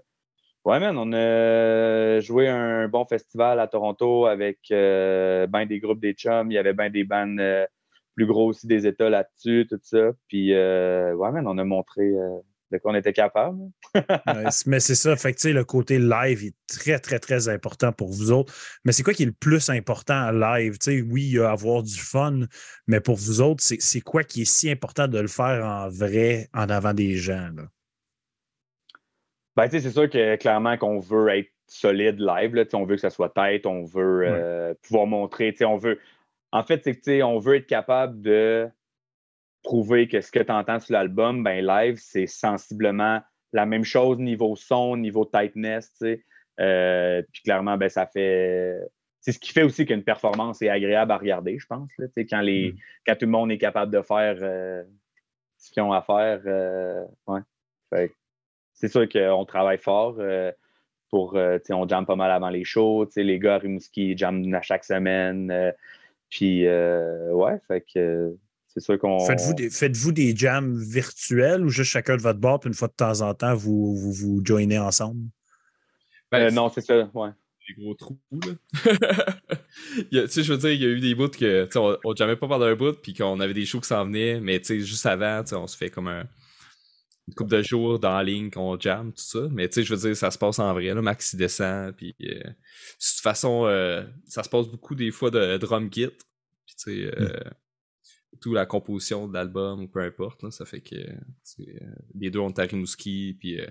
Ouais, man, on a joué un bon festival à Toronto avec euh, ben des groupes des chums. Il y avait ben des bandes plus gros aussi des États là-dessus, tout ça. Puis, ouais, man, on a montré de quoi on était capable. Ouais, mais c'est ça. Fait que, le côté live est très, très, très important pour vous autres. Mais c'est quoi qui est le plus important à live? Oui, il y a avoir du fun, mais pour vous autres, c'est quoi qui est si important de le faire en vrai, en avant des gens? Là? Ben, tu sais, c'est sûr que clairement qu'on veut être solide live. Là, on veut que ça soit tête, on veut euh, pouvoir montrer. On veut... En fait, c'est que tu sais, on veut être capable de prouver que ce que tu entends sur l'album, ben, live, c'est sensiblement la même chose niveau son, niveau tightness. tu sais. Euh, puis clairement, ben, ça fait. C'est ce qui fait aussi qu'une performance est agréable à regarder, je pense. Là, quand, les... Mm. quand tout le monde est capable de faire euh, ce qu'ils ont à faire. euh, ouais. C'est sûr qu'on travaille fort. pour, on jamme pas mal avant les shows. Les gars à Rimouski jamment à chaque semaine. puis, ouais, fait que c'est sûr qu'on. Faites-vous des, faites-vous des jams virtuels ou juste chacun de votre bord, puis une fois de temps en temps, vous vous, vous joignez ensemble? Euh, Ben, non, c'est ça, ouais. des gros trous, là. Il y a- tu sais, je veux dire, il y a eu des bouts que, tu sais, on, on jamais pas pendant un bout, puis qu'on avait des shows qui s'en venaient, mais tu sais, juste avant, tu sais, on se fait comme un, une couple de jours dans la ligne qu'on jam, tout ça. Mais tu sais, je veux dire, ça se passe en vrai, là. Max, il descend, puis euh, de toute façon, euh, ça se passe beaucoup des fois de drum kit, puis tu sais, euh, tout la composition de l'album, ou peu importe, là, ça fait que, euh, les deux, on est à Rimouski, puis euh,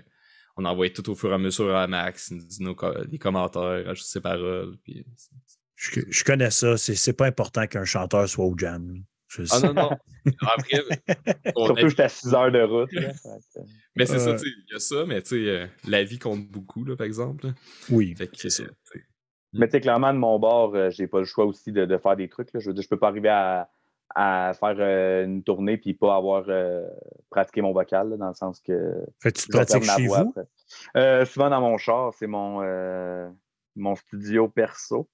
on envoie tout au fur et à mesure à Max, il nous dit nos co- des commentaires, ajoute ses paroles, puis... c'est- Je, je connais ça. C'est pas important qu'un chanteur soit au jam. Je Ah non, non. Après, on Surtout, j'étais à 6 heures de route. là. Mais c'est ça, Euh. tu sais, il y a ça, mais tu sais, euh, la vie compte beaucoup, là, par exemple. Oui, c'est ça. euh. Mais tu sais, clairement, de mon bord, euh, j'ai pas le choix aussi de, de faire des trucs. Là. Je veux dire, je peux pas arriver à, à faire euh, une tournée puis pas avoir euh, pratiqué mon vocal, là, dans le sens que Fait tu pratiques chez voix vous? Euh, souvent dans mon char, c'est mon, mon studio perso.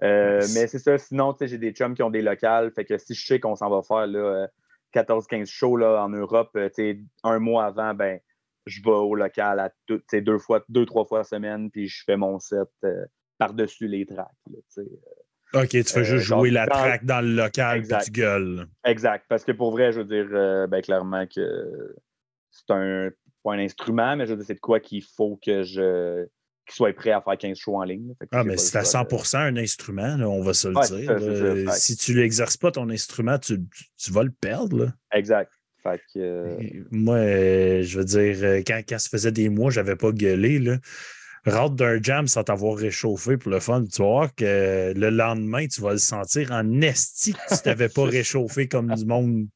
Mais c'est ça, sinon, tu sais, j'ai des chums qui ont des locales. Fait que si je sais qu'on s'en va faire là, euh, 14-15 shows là, en Europe, tu sais, un mois avant, ben, je vais au local à tout- tu sais, deux, fois, deux, trois fois semaine, puis je fais mon set par-dessus les tracks. là. OK, tu fais Euh, juste genre, jouer la track dans le local Exact. tu gueules. Exact. Parce que pour vrai, je veux dire, euh, ben, clairement que c'est un, pas un instrument, mais je veux dire, c'est de quoi qu'il faut que je qu'il soit prêt à faire 15 shows en ligne. Ah, mais c'est à choix de- 100 un instrument, là, on va se le Ouais, dire. Si tu l'exerces pas, ton instrument, tu, vas le perdre. là. Exact. Fait que, euh, Moi, euh, je veux dire, euh, quand, quand ça faisait des mois, j'avais pas gueulé. Là. Rentre d'un jam sans t'avoir réchauffé pour le fun. Tu vas voir que le lendemain, tu vas le sentir en esti que tu t'avais pas réchauffé comme du monde.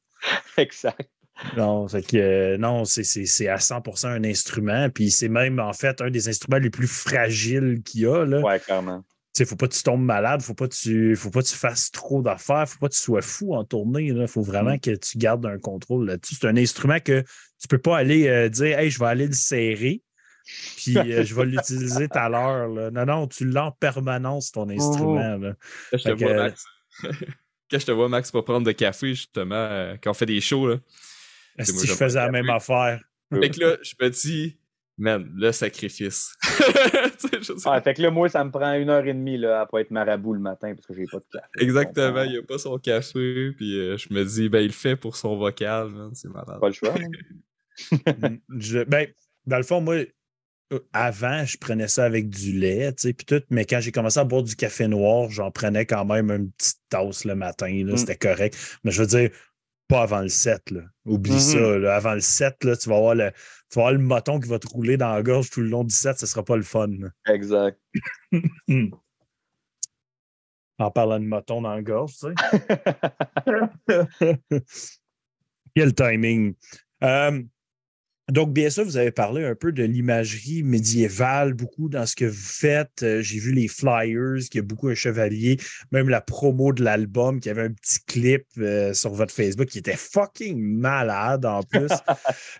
exact. Non, fait que, euh, non c'est- à 100% un instrument. Puis c'est même, en fait, un des instruments les plus fragiles qu'il y a. Là. Ouais, clairement. Il ne faut pas que tu tombes malade, faut pas que tu faut pas que tu fasses trop d'affaires, faut pas que tu sois fou en tournée. Il faut vraiment Mm. que tu gardes un contrôle là-dessus. C'est un instrument que tu peux pas aller euh, dire Hey, je vais aller le serrer, puis euh, je vais l'utiliser tout à l'heure. Non, non, tu l'as en permanence, ton instrument. là. Quand je te que- vois, Max. Quand je te vois, Max, pas prendre de café, justement, euh, quand on fait des shows, là? Si moi, je faisais la même affaire? Fait que là, je me dis, man, le sacrifice. Fait que là, moi, ça me prend une heure et demie là, à pas être marabout le matin parce que j'ai pas de café. Exactement, il a pas son café, puis euh, je me dis, ben, il le fait pour son vocal, c'est malade. Pas le choix. hein? Je- ben, dans le fond, moi, avant, je prenais ça avec du lait, tu sais, puis tout, mais quand j'ai commencé à boire du café noir, j'en prenais quand même une petite tasse le matin, là, Mm. c'était correct. Mais je veux dire, pas avant le 7, là. Oublie Mhm. ça, là. Avant le 7, là, tu vas avoir le. Tu vas avoir le moton qui va te rouler dans la gorge tout le long du 7, ce sera pas le fun. là. Exact. En parlant de moton dans la gorge, tu sais. Quel timing. Euh, donc, bien sûr, vous avez parlé un peu de l'imagerie médiévale, beaucoup dans ce que vous faites. Euh, J'ai vu les flyers, qu'il y a beaucoup un chevalier, même la promo de l'album, qui avait un petit clip euh, sur votre Facebook qui était fucking malade en plus.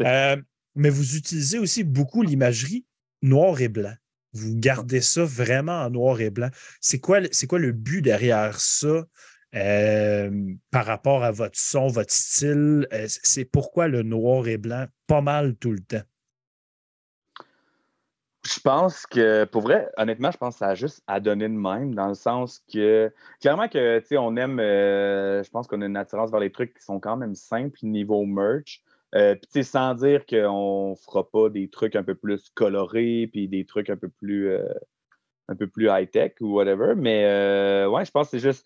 Euh, mais vous utilisez aussi beaucoup l'imagerie noir et blanc. Vous gardez ça vraiment en noir et blanc. C'est quoi, quoi le but derrière ça? Euh, par rapport à votre son, votre style? Euh, c'est pourquoi le noir et blanc pas mal tout le temps? je pense que, pour vrai, honnêtement, je pense que ça a juste à donner de même, dans le sens que, clairement que, tu sais, on aime, euh, je pense qu'on a une attirance vers les trucs qui sont quand même simples niveau merch. Puis, sans dire qu'on fera pas des trucs un peu plus colorés, puis des trucs un peu plus, un peu plus high-tech ou whatever. Mais, ouais, je pense que c'est juste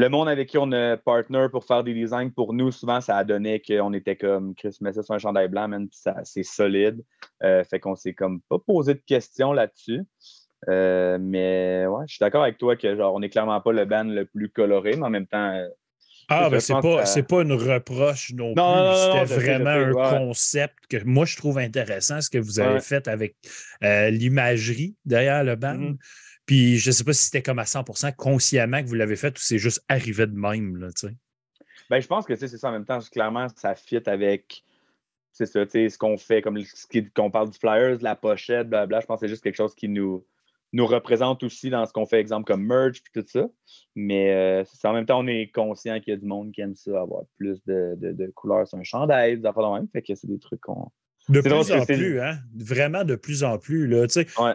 le monde avec qui on est partner pour faire des designs, pour nous, souvent, ça a donné qu'on était comme Chris ça sur un chandail blanc, même, puis c'est solide. Euh, fait qu'on s'est comme pas posé de questions là-dessus. Euh, mais ouais, je suis d'accord avec toi que genre on n'est clairement pas le band le plus coloré, mais en même temps. Euh, ah, ben c'est pas, pas une reproche non, plus. C'était vraiment un concept que moi je trouve intéressant, ce que vous avez fait avec l'imagerie derrière le band. Mm-hmm. Puis je ne sais pas si c'était comme à 100% consciemment que vous l'avez fait ou c'est juste arrivé de même. Là, ben, je pense que c'est ça en même temps. Clairement, ça fit avec c'est ça, ce qu'on fait, comme qu'on parle du flyers, de la pochette, blabla. Je pense que c'est juste quelque chose qui nous, nous représente aussi dans ce qu'on fait, exemple, comme merch puis tout ça. Mais euh, en même temps, on est conscient qu'il y a du monde qui aime ça, avoir plus de, de, couleurs sur un chandail, des affaires de même. Fait que c'est des trucs qu'on de plus en plus, hein? Vraiment de plus en plus. Là.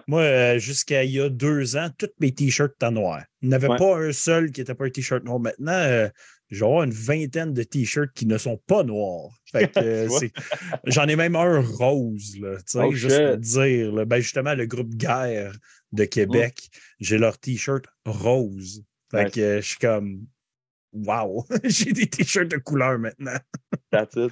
Moi, euh, jusqu'à il y a deux ans, tous mes t-shirts étaient noirs. Il n'y avait pas un seul qui n'était pas un t-shirt noir. Maintenant, euh, j'ai une vingtaine de t-shirts qui ne sont pas noirs. Euh, j'en ai même un rose, là, oh, juste pour dire. Ben, justement, le groupe Guerre de Québec, j'ai leur t-shirt rose. Fait que je suis comme Wow! j'ai des t-shirts de couleur maintenant. That's it.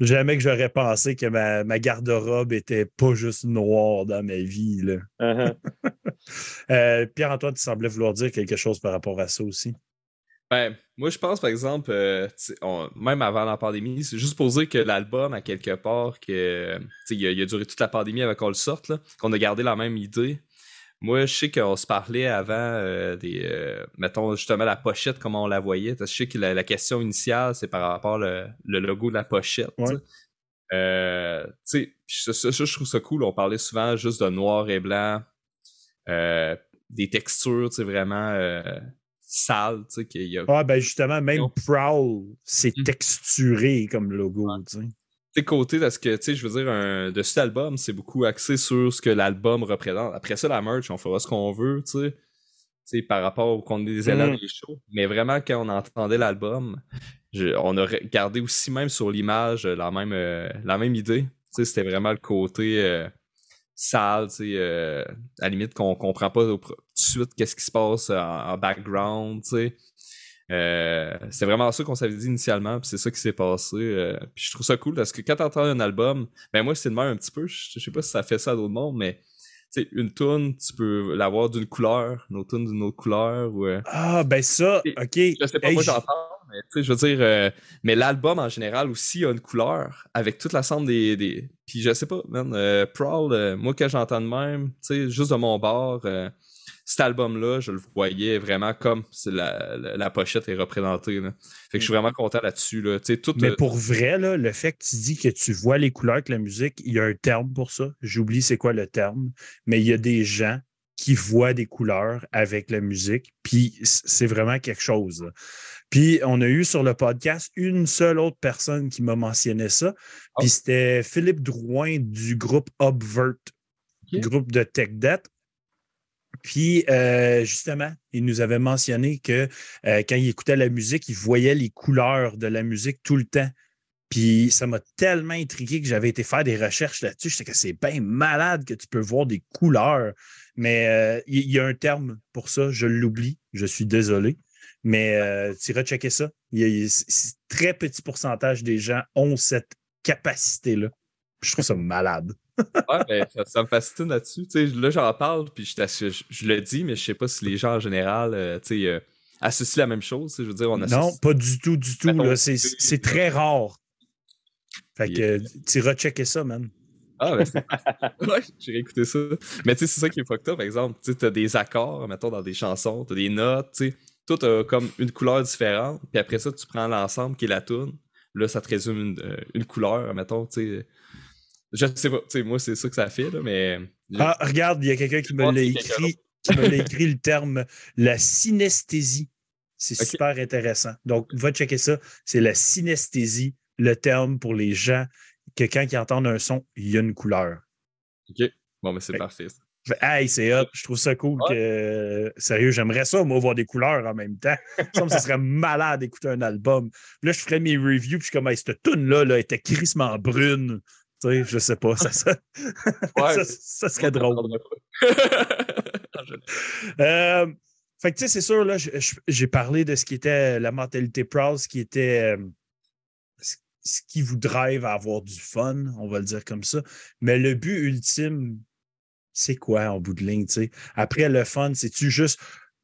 Jamais que j'aurais pensé que ma, garde-robe était pas juste noire dans ma vie. Uh-huh. Euh, Pierre-Antoine, tu semblais vouloir dire quelque chose par rapport à ça aussi. Ben, moi, je pense, par exemple, euh, même avant la pandémie, c'est juste pour dire que l'album, à quelque part, que il a, a, duré toute la pandémie avant qu'on le sorte, qu'on a gardé la même idée. Moi, je sais qu'on se parlait avant euh, des. Euh, mettons justement la pochette, comment on la voyait. Je sais que la, question initiale, c'est par rapport le, le logo de la pochette. Euh, tu sais, je trouve ça cool. On parlait souvent juste de noir et blanc, des textures, tu sais, vraiment sales, tu sais, qu'il y a. Ah, ben justement, même Prowl, c'est mmh. texturé comme logo, tu sais côté parce que, tu sais, je veux dire, un, de cet album, c'est beaucoup axé sur ce que l'album représente. Après ça, la merch, on fera ce qu'on veut, tu sais. par rapport au qu'on des élèves mm. des shows. Mais vraiment, quand on entendait l'album, on a regardé aussi même sur l'image la même, euh, la même idée. C'était vraiment le côté euh, sale, euh, à la limite qu'on comprend pas tout de suite qu'est-ce qui se passe en, en background. sais euh, c'est vraiment ça qu'on s'avait dit initialement, puis c'est ça qui s'est passé. Euh, puis je trouve ça cool parce que quand t'entends un album, ben moi c'est de même un petit peu, je, sais pas si ça fait ça à d'autres mondes, mais tu sais, une tune, tu peux l'avoir d'une couleur, une autre tune d'une autre couleur. Ou, euh, Ah, ben ça, ok. Je sais pas, moi j'entends, mais tu sais, je veux dire, mais l'album en général aussi a une couleur avec toute la somme des. des... Puis je sais pas, man, Proud, moi quand j'entends de même, tu sais, juste de mon bord cet album-là, je le voyais vraiment comme la, la, pochette est représentée. Fait que je suis vraiment content là-dessus. Là. Mais pour vrai, là, le fait que tu dis que tu vois les couleurs avec la musique, il y a un terme pour ça. J'oublie c'est quoi le terme, mais il y a des gens qui voient des couleurs avec la musique, puis c'est vraiment quelque chose. Puis on a eu sur le podcast une seule autre personne qui m'a mentionné ça, puis ah. c'était Philippe Drouin du groupe Obvert, groupe de Tech Debt. Puis, euh, justement, il nous avait mentionné que euh, quand il écoutait la musique, il voyait les couleurs de la musique tout le temps. Puis, ça m'a tellement intrigué que j'avais été faire des recherches là-dessus. Je sais que c'est bien malade que tu peux voir des couleurs. Mais euh, il y, a un terme pour ça. Je l'oublie. Je suis désolé. Mais tu iras checker ça. Il très petit pourcentage des gens ont cette capacité-là. Je trouve ça malade ouais, ben, ça, me fascine là-dessus. là, j'en parle, puis je, je, le dis, mais je sais pas si les gens en général euh, euh, associent la même chose. Je veux dire, on Non, pas du tout, du tout. C'est très rare. Fait que tu checker ça, man. Ah, ben ouais, j'ai réécouté ça. Mais tu sais, c'est ça qui est fucked up, par exemple. Tu as des accords, mettons, dans des chansons, tu as des notes, tu sais. Tout a comme une couleur différente. Puis après ça, tu prends l'ensemble qui est la tune. Là, ça te résume une, euh, une couleur, mettons, tu sais. Je sais pas, tu sais, moi, c'est ça que ça fait, là, mais. Ah, regarde, il y a quelqu'un qui me l'a écrit, qui me l'a écrit le terme la synesthésie. C'est super intéressant. Donc, va checker ça. C'est la synesthésie, le terme pour les gens que quand ils entendent un son, il y a une couleur. OK. Bon, mais c'est parfait. Fait, Hey, c'est hot. Je trouve ça cool que. Sérieux, j'aimerais ça, moi, voir des couleurs en même temps. Ça, me- ça serait malade d'écouter un album. Puis là, je ferais mes reviews, puis je suis comme, hey, cette tune-là là, était crissement brune. Tu sais, je sais pas. Ça, ça, Ouais. ça, ça serait drôle. drôle. Euh, fait que, tu sais, c'est sûr, là, j'ai parlé de ce qui était la mentalité proud, ce qui était. euh, ce- qui vous drive à avoir du fun, on va le dire comme ça. Mais le but ultime, c'est quoi en bout de ligne? Après, le fun, c'est-tu juste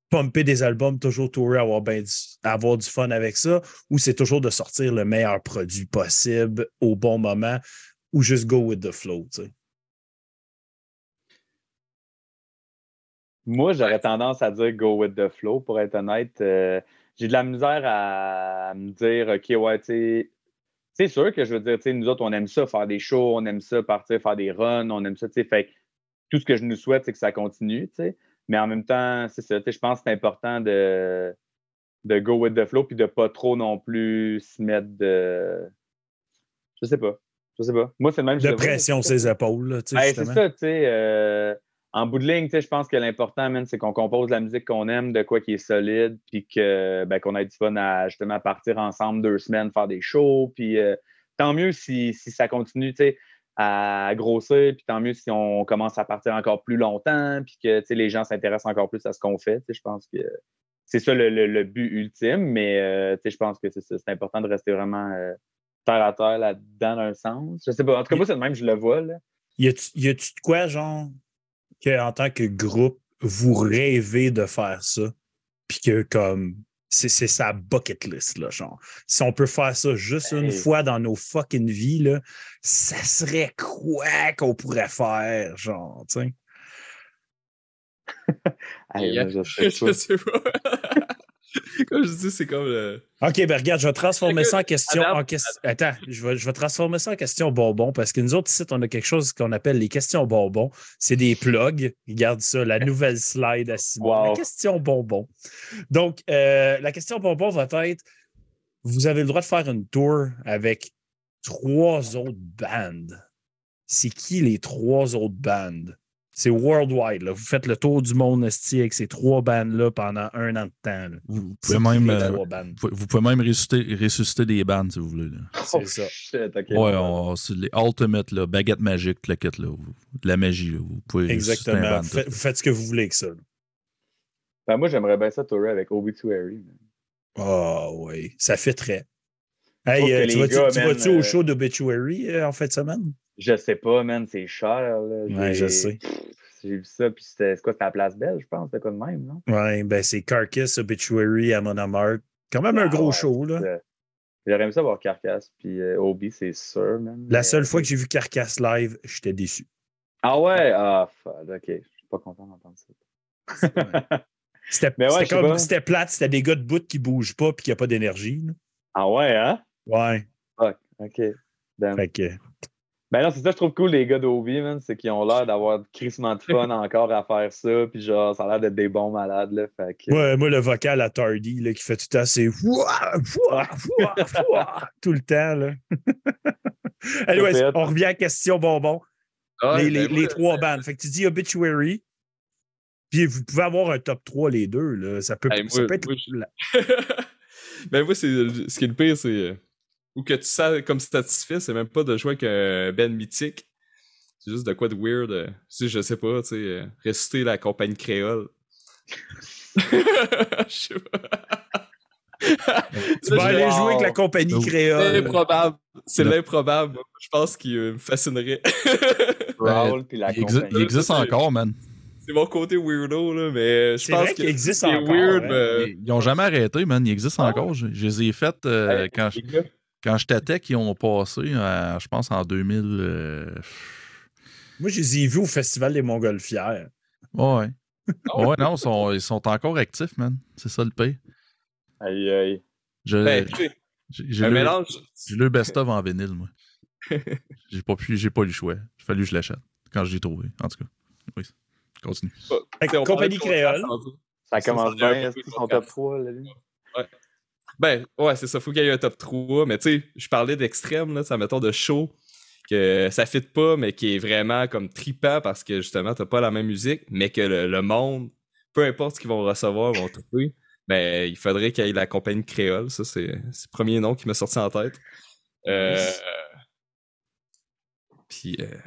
pomper des albums, toujours tourer, avoir, ben du, avoir du fun avec ça, ou c'est toujours de sortir le meilleur produit possible au bon moment, ou juste go with the flow, tu sais? Moi, j'aurais tendance à dire go with the flow, pour être honnête. Euh, j'ai de la misère à, me dire, OK, ouais, tu sais, c'est sûr que je veux dire, tu sais, nous autres, on aime ça, faire des shows, on aime ça, partir, faire des runs, on aime ça, tu sais, fait tout ce que je nous souhaite, c'est que ça continue, tu sais. Mais en même temps, c'est ça, tu sais, je pense que c'est important de, de go with the flow, puis de pas trop non plus se mettre de. Je sais pas. Je sais pas. Moi, c'est le même. De pression c'est ses épaules, Hey, c'est ça, tu sais. euh, en bout de ligne, tu sais, je pense que l'important, c'est qu'on compose la musique qu'on aime, de quoi qui est solide, puis que, ben, qu'on ait du fun à justement partir ensemble deux semaines, faire des shows, puis euh, tant mieux si, si ça continue, tu sais, à grossir, puis tant mieux si on commence à partir encore plus longtemps, puis que, tu sais, les gens s'intéressent encore plus à ce qu'on fait, je pense que c'est ça le, le- le but ultime, mais, euh, tu sais, je pense que c'est ça, c'est important de rester vraiment euh, terre à terre là-dedans, d'un sens. Je sais pas, en tout cas, moi, c'est le même, je le vois, là. Y a-tu de quoi, genre, qu'en tant que groupe, vous rêvez de faire ça? Puis que, comme, c'est c'est sa bucket list, là, genre. Si on peut faire ça juste une fois dans nos fucking vies, là, ça serait quoi qu'on pourrait faire, genre, tu sais? Hey, Yeah. moi, je sais Je pas. Comme je dis, c'est comme le. OK, ben regarde, je vais transformer ça en question. Adam, en ques- Attends, je vais, je vais transformer ça en question bonbon parce que nous autres, ici, on a quelque chose qu'on appelle les questions bonbons. C'est des plugs. Regarde ça, la nouvelle slide à Simon. Wow. La question bonbon. Donc, euh, la question bonbon va être vous avez le droit de faire une tour avec trois autres bandes. C'est qui les trois autres bandes? C'est worldwide. Là. Vous faites le tour du monde avec ces trois bandes-là pendant un an de temps. là. Vous pouvez même, euh, trois bandes? vous pouvez- même ressusciter, ressusciter des bandes si vous voulez. là. C'est Oh, ça. shit. Ouais, on- les Ultimate, là, baguette magique, le kit, là, vous- de la magie. Là, vous pouvez un Exactement. band, Vous faites, vous faites ce que vous voulez avec ça. Ben, moi, j'aimerais bien ça tourer avec Obituary. Ah oui, ça fait très. Hey, euh, tu vas-tu, au show d'Obituary euh, en fin de semaine? Je sais pas, man, c'est cher. Là. Ouais, je sais. J'ai vu ça, puis c'était c'est quoi, c'était à la place belle, je pense, c'était quoi de même, non? Oui, ben c'est Carcass, Obituary, à Amark. Quand même un Ah gros ouais, show, là. J'aurais aimé ça voir Carcass, puis euh, Obi, c'est sûr, man. La mais- seule fois que j'ai vu Carcass live, j'étais déçu. Ah ouais? Ah, fuck, ok. Je suis pas content d'entendre ça. C'était ouais, plate, c'était des gars de bout qui bougent pas puis qui a pas d'énergie. ah ouais, hein? Ouais. Fuck, ok. Damn. Fait que, Ben non, c'est ça, je trouve cool, les gars d'Obi, man, c'est qu'ils ont l'air d'avoir crissement de fun encore à faire ça, puis genre, ça a l'air d'être des bons malades, là. Fait que. moi, moi, le vocal à Tardy là, qui fait tout le temps, c'est Wouah, wouah, wouah, wouah tout le temps. Là. Anyways, on revient à la question bonbon. Ah, les, ben, les- moi, les trois bandes. Fait que tu dis Obituary. Puis vous pouvez avoir un top 3 les deux. Là. Ça peut, Hey, ça moi- peut être. moi, je- ben moi, c'est ce qui est le pire, c'est. Ou que tu sens comme satisfait, c'est même pas de jouer avec un Ben mythique. C'est juste de quoi de weird. euh, Tu sais, je sais pas, tu sais, euh, ressusciter la compagnie créole. Je sais pas. Tu vas aller jouer avec la compagnie Oh. C'est créole. l'improbable. C'est Le- l'improbable. Je pense qu'il euh, me fascinerait. Puis la Il, il existe encore, man. c'est mon côté weirdo, là, mais je pense qu'il existe encore. weird. hein. Ils n'ont jamais arrêté, man. Ils existent Ah. encore. Je, je les ai faites euh, quand, gars, quand j'étais tech, ils ont passé, euh, je pense, en 2000. euh, Moi, je les ai vus au Festival des Montgolfières. Ouais. Ah ouais? Ouais, non, ils sont, ils sont encore actifs, man. C'est ça le pire. Aïe, aïe. Je- ben, J'ai j'ai un le, mélange. j'ai le best-of en vinyle, moi. J'ai pas pu, j'ai pas eu le choix. Il a fallu que je l'achète quand je l'ai trouvé, en tout cas. Oui, continue. Compagnie créole. Ça commence bien, ça, c'est son top 3, là. Ben, ouais, c'est ça. Faut qu'il y ait un top 3. Mais tu sais, je parlais d'extrême, là, ça mettons de show que ça fit pas, mais qui est vraiment comme tripant parce que justement, t'as pas la même musique, mais que le, le monde, peu importe ce qu'ils vont recevoir, vont trouver. Ben, il faudrait qu'il y ait la compagnie créole. Ça, c'est le premier nom qui m'est sorti en tête. Euh, Puis euh,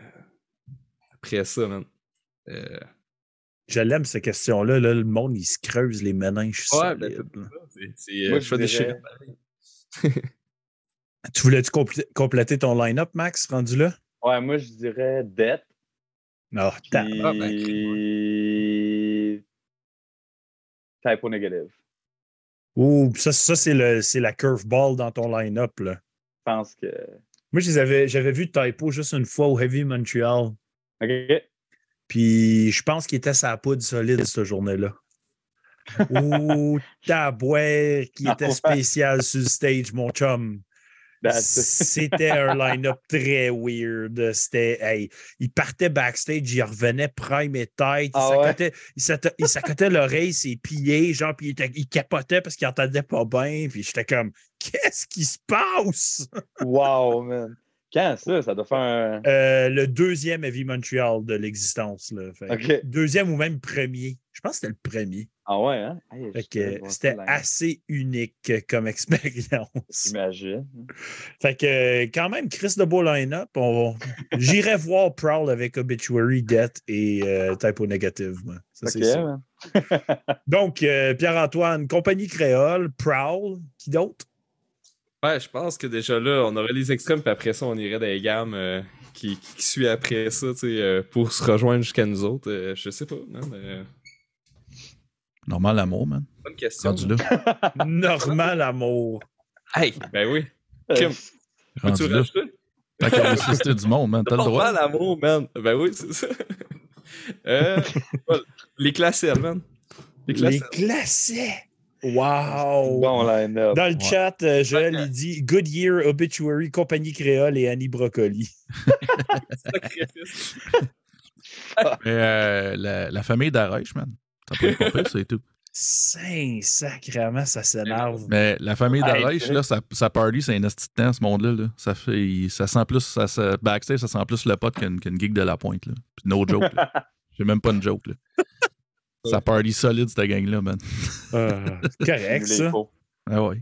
après ça, man. Euh, Je l'aime, cette question-là. là. le monde, il se creuse les méninges. ouais, ben, c'est euh, je choix des dirais- chérubins. Tu voulais-tu complé- compléter ton line-up, Max, rendu là? Ouais, moi, je dirais Death. Non, Puis... Ah, ben, Typo Negative. Ouh, ça, ça c'est le- c'est la curveball dans ton line-up. là. Je pense que. Moi, j'avais vu Typo juste une fois au Heavy Montreal. OK. Puis je pense qu'il était sa poudre solide cette journée-là. Ouh, tabouère qui Ah était spécial sur le stage, mon chum. C'était un line-up très weird. C'était, hey, il partait backstage, il revenait prime et tête, il Ah s'accotait, l'oreille, ses pieds, genre, puis il, il capotait parce qu'il entendait pas bien. Puis j'étais comme, qu'est-ce qui se passe? Wow, man. Quand ça? Ça doit faire un. Euh, le deuxième Heavy Montreal de l'existence. Deuxième ou même premier. Je pense que c'était le premier. Ah ouais, hein? Hey, c'était assez unique comme expérience. J'imagine. Fait que quand même, Chris de beau line-up. on J'irai voir Prowl avec Obituary, Death et euh, Typo Negative. moi. Ça, c'est ça. man. Donc, euh, Pierre-Antoine, compagnie créole, Prowl, qui d'autre? Ouais, je pense que déjà là, on aurait les extrêmes, puis après ça, on irait dans les gammes euh, qui, qui suit après ça, tu sais, euh, pour se rejoindre jusqu'à nous autres. Euh, je sais pas, man. Normal amour, man. bonne question. Rendu là. Normal Amour. Hey, ben oui. Kim, là. rajouter? A ressuscité du monde, man. T'as le droit. Normal amour, man. Ben oui, c'est ça. euh, les classés, man. Les Les classés. Wow! Bon line-up. Dans le Ouais. chat, euh, Joël, il dit Goodyear, Obituary, Compagnie Créole et Annie Brocoli. Mais, euh, la, la famille d'Arèche, man. T'as pas papiers, c'est tout. Saint sacrément, ça s'énerve. Mais la famille d'Arèche, là, sa, sa party, c'est un esti de temps, ce monde-là. là. Ça, fait, il- ça sent plus, ça, ça- backstage, ça sent plus le pote qu'une gig de la pointe. Là. Puis no joke. J'ai même pas une joke. Là. Sa party solide, cette gang-là, man. Euh, correct, ça. Ah ouais.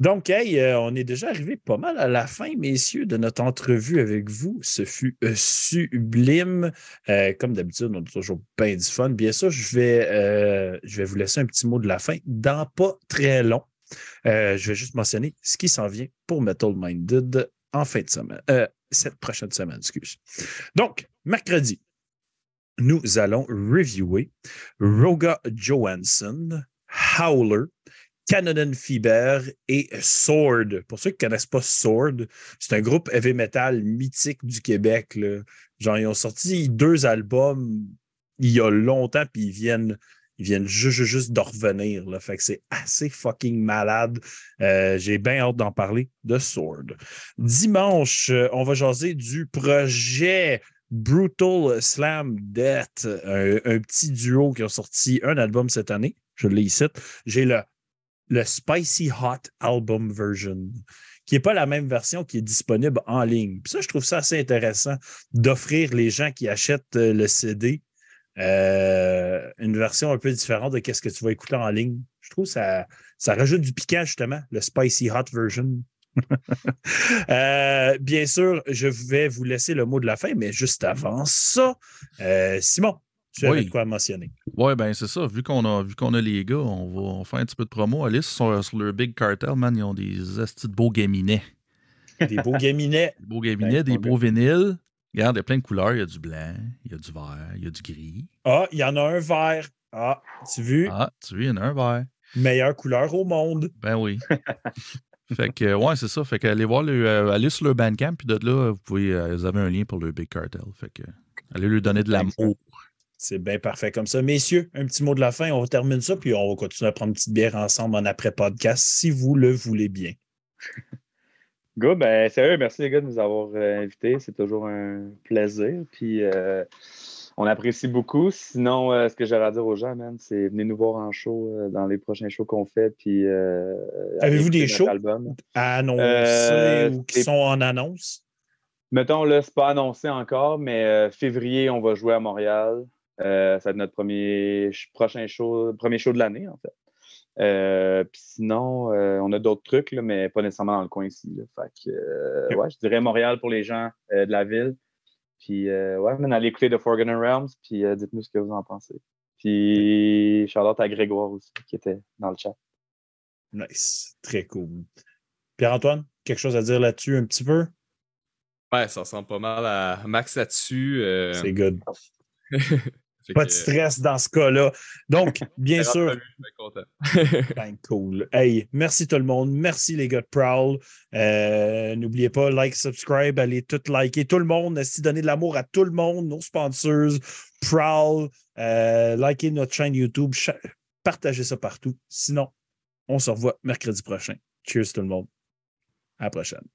Donc, hey, euh, on est déjà arrivé pas mal à la fin, messieurs, de notre entrevue avec vous. Ce fut euh, sublime. Euh, comme d'habitude, on a toujours bien du fun. Bien sûr, je vais, euh, je vais vous laisser un petit mot de la fin dans pas très long. Euh, je vais juste mentionner ce qui s'en vient pour Metal Minded en fin de semaine. Euh, cette prochaine semaine, excuse. Donc, mercredi, nous allons reviewer Roga Johansson, Howler, Cannon Fever et Sword. Pour ceux qui ne connaissent pas Sword, c'est un groupe heavy metal mythique du Québec. Genre, ils ont sorti deux albums il y a longtemps, puis ils viennent, juste, juste, de revenir. Fait que c'est assez fucking malade. Euh, J'ai bien hâte d'en parler de Sword. Dimanche, euh, on va jaser du projet Brutal Slam Death, un, petit duo qui a sorti un album cette année. Je l'ai ici. J'ai le Spicy Hot Album Version, qui n'est pas la même version qui est disponible en ligne. Puis ça, je trouve ça assez intéressant d'offrir les gens qui achètent euh, le CD euh, une version un peu différente de ce que tu vas écouter en ligne. Je trouve ça, ça rajoute du piquant, justement, le Spicy Hot Version. Euh, bien sûr, je vais vous laisser le mot de la fin, mais juste avant ça, euh, Simon, tu avais Oui. de quoi mentionner. Ouais, ben c'est ça. Vu qu'on a, vu qu'on a les gars, on va, on va faire un petit peu de promo. Alice, sur, sur leur Big Cartel, man, ils ont des estis de beaux gaminets. Des beaux gaminets. Des beaux gaminets, des beaux vinyles. Regarde, il y a plein de couleurs. Il y a du blanc, il y a du vert, il y a du gris. Ah, il y en a un vert. Ah, tu as vu? Ah, tu vois, il y en a un vert. Meilleure couleur au monde. Ben oui. fait que, ouais, c'est ça. Fait que allez voir, le, euh, allez sur leur Bandcamp, puis de là, vous pouvez, euh, vous avez un lien pour le Big Cartel. Fait que, allez lui donner de l'amour. C'est bien parfait comme ça. Messieurs, un petit mot de la fin. On termine ça, puis on va continuer à prendre une petite bière ensemble en après-podcast, si vous le voulez bien. Good, ben sérieux, merci les gars de nous avoir euh, invités. C'est toujours un plaisir. Puis euh, on apprécie beaucoup. Sinon, euh, ce que j'aurais à dire aux gens, man, c'est venez nous voir en show euh, dans les prochains shows qu'on fait. Puis euh, Avez-vous des shows? album. À annoncer ou qui sont en annonce? Mettons, là, c'est pas annoncé encore, mais février, on va jouer à Montréal. Ça va être notre premier ch- prochain show, premier show de l'année, en fait. Euh, Puis sinon, euh, on a d'autres trucs, là, mais pas nécessairement dans le coin ici. là. Fait que, euh, ouais, je dirais Montréal pour les gens de la ville. Puis, euh, ouais, mais allez écouter The Forgotten Realms, puis euh, dites-nous ce que vous en pensez. Puis, Charlotte à Grégoire aussi, qui était dans le chat. Nice. Très cool. Pierre-Antoine, quelque chose à dire là-dessus un petit peu? Ouais, ça ressemble pas mal à Max là-dessus. euh, C'est good. Pas de stress dans ce cas-là. Donc, bien euh, sûr. Ben, cool. Hey, merci tout le monde. Merci les gars de Prowl. Euh, N'oubliez pas, like, subscribe, allez tout liker. Tout le monde, si donner de l'amour à tout le monde, nos sponsors, Prowl, euh, likez notre chaîne YouTube, partagez ça partout. Sinon, on se revoit mercredi prochain. Cheers tout le monde. À la prochaine.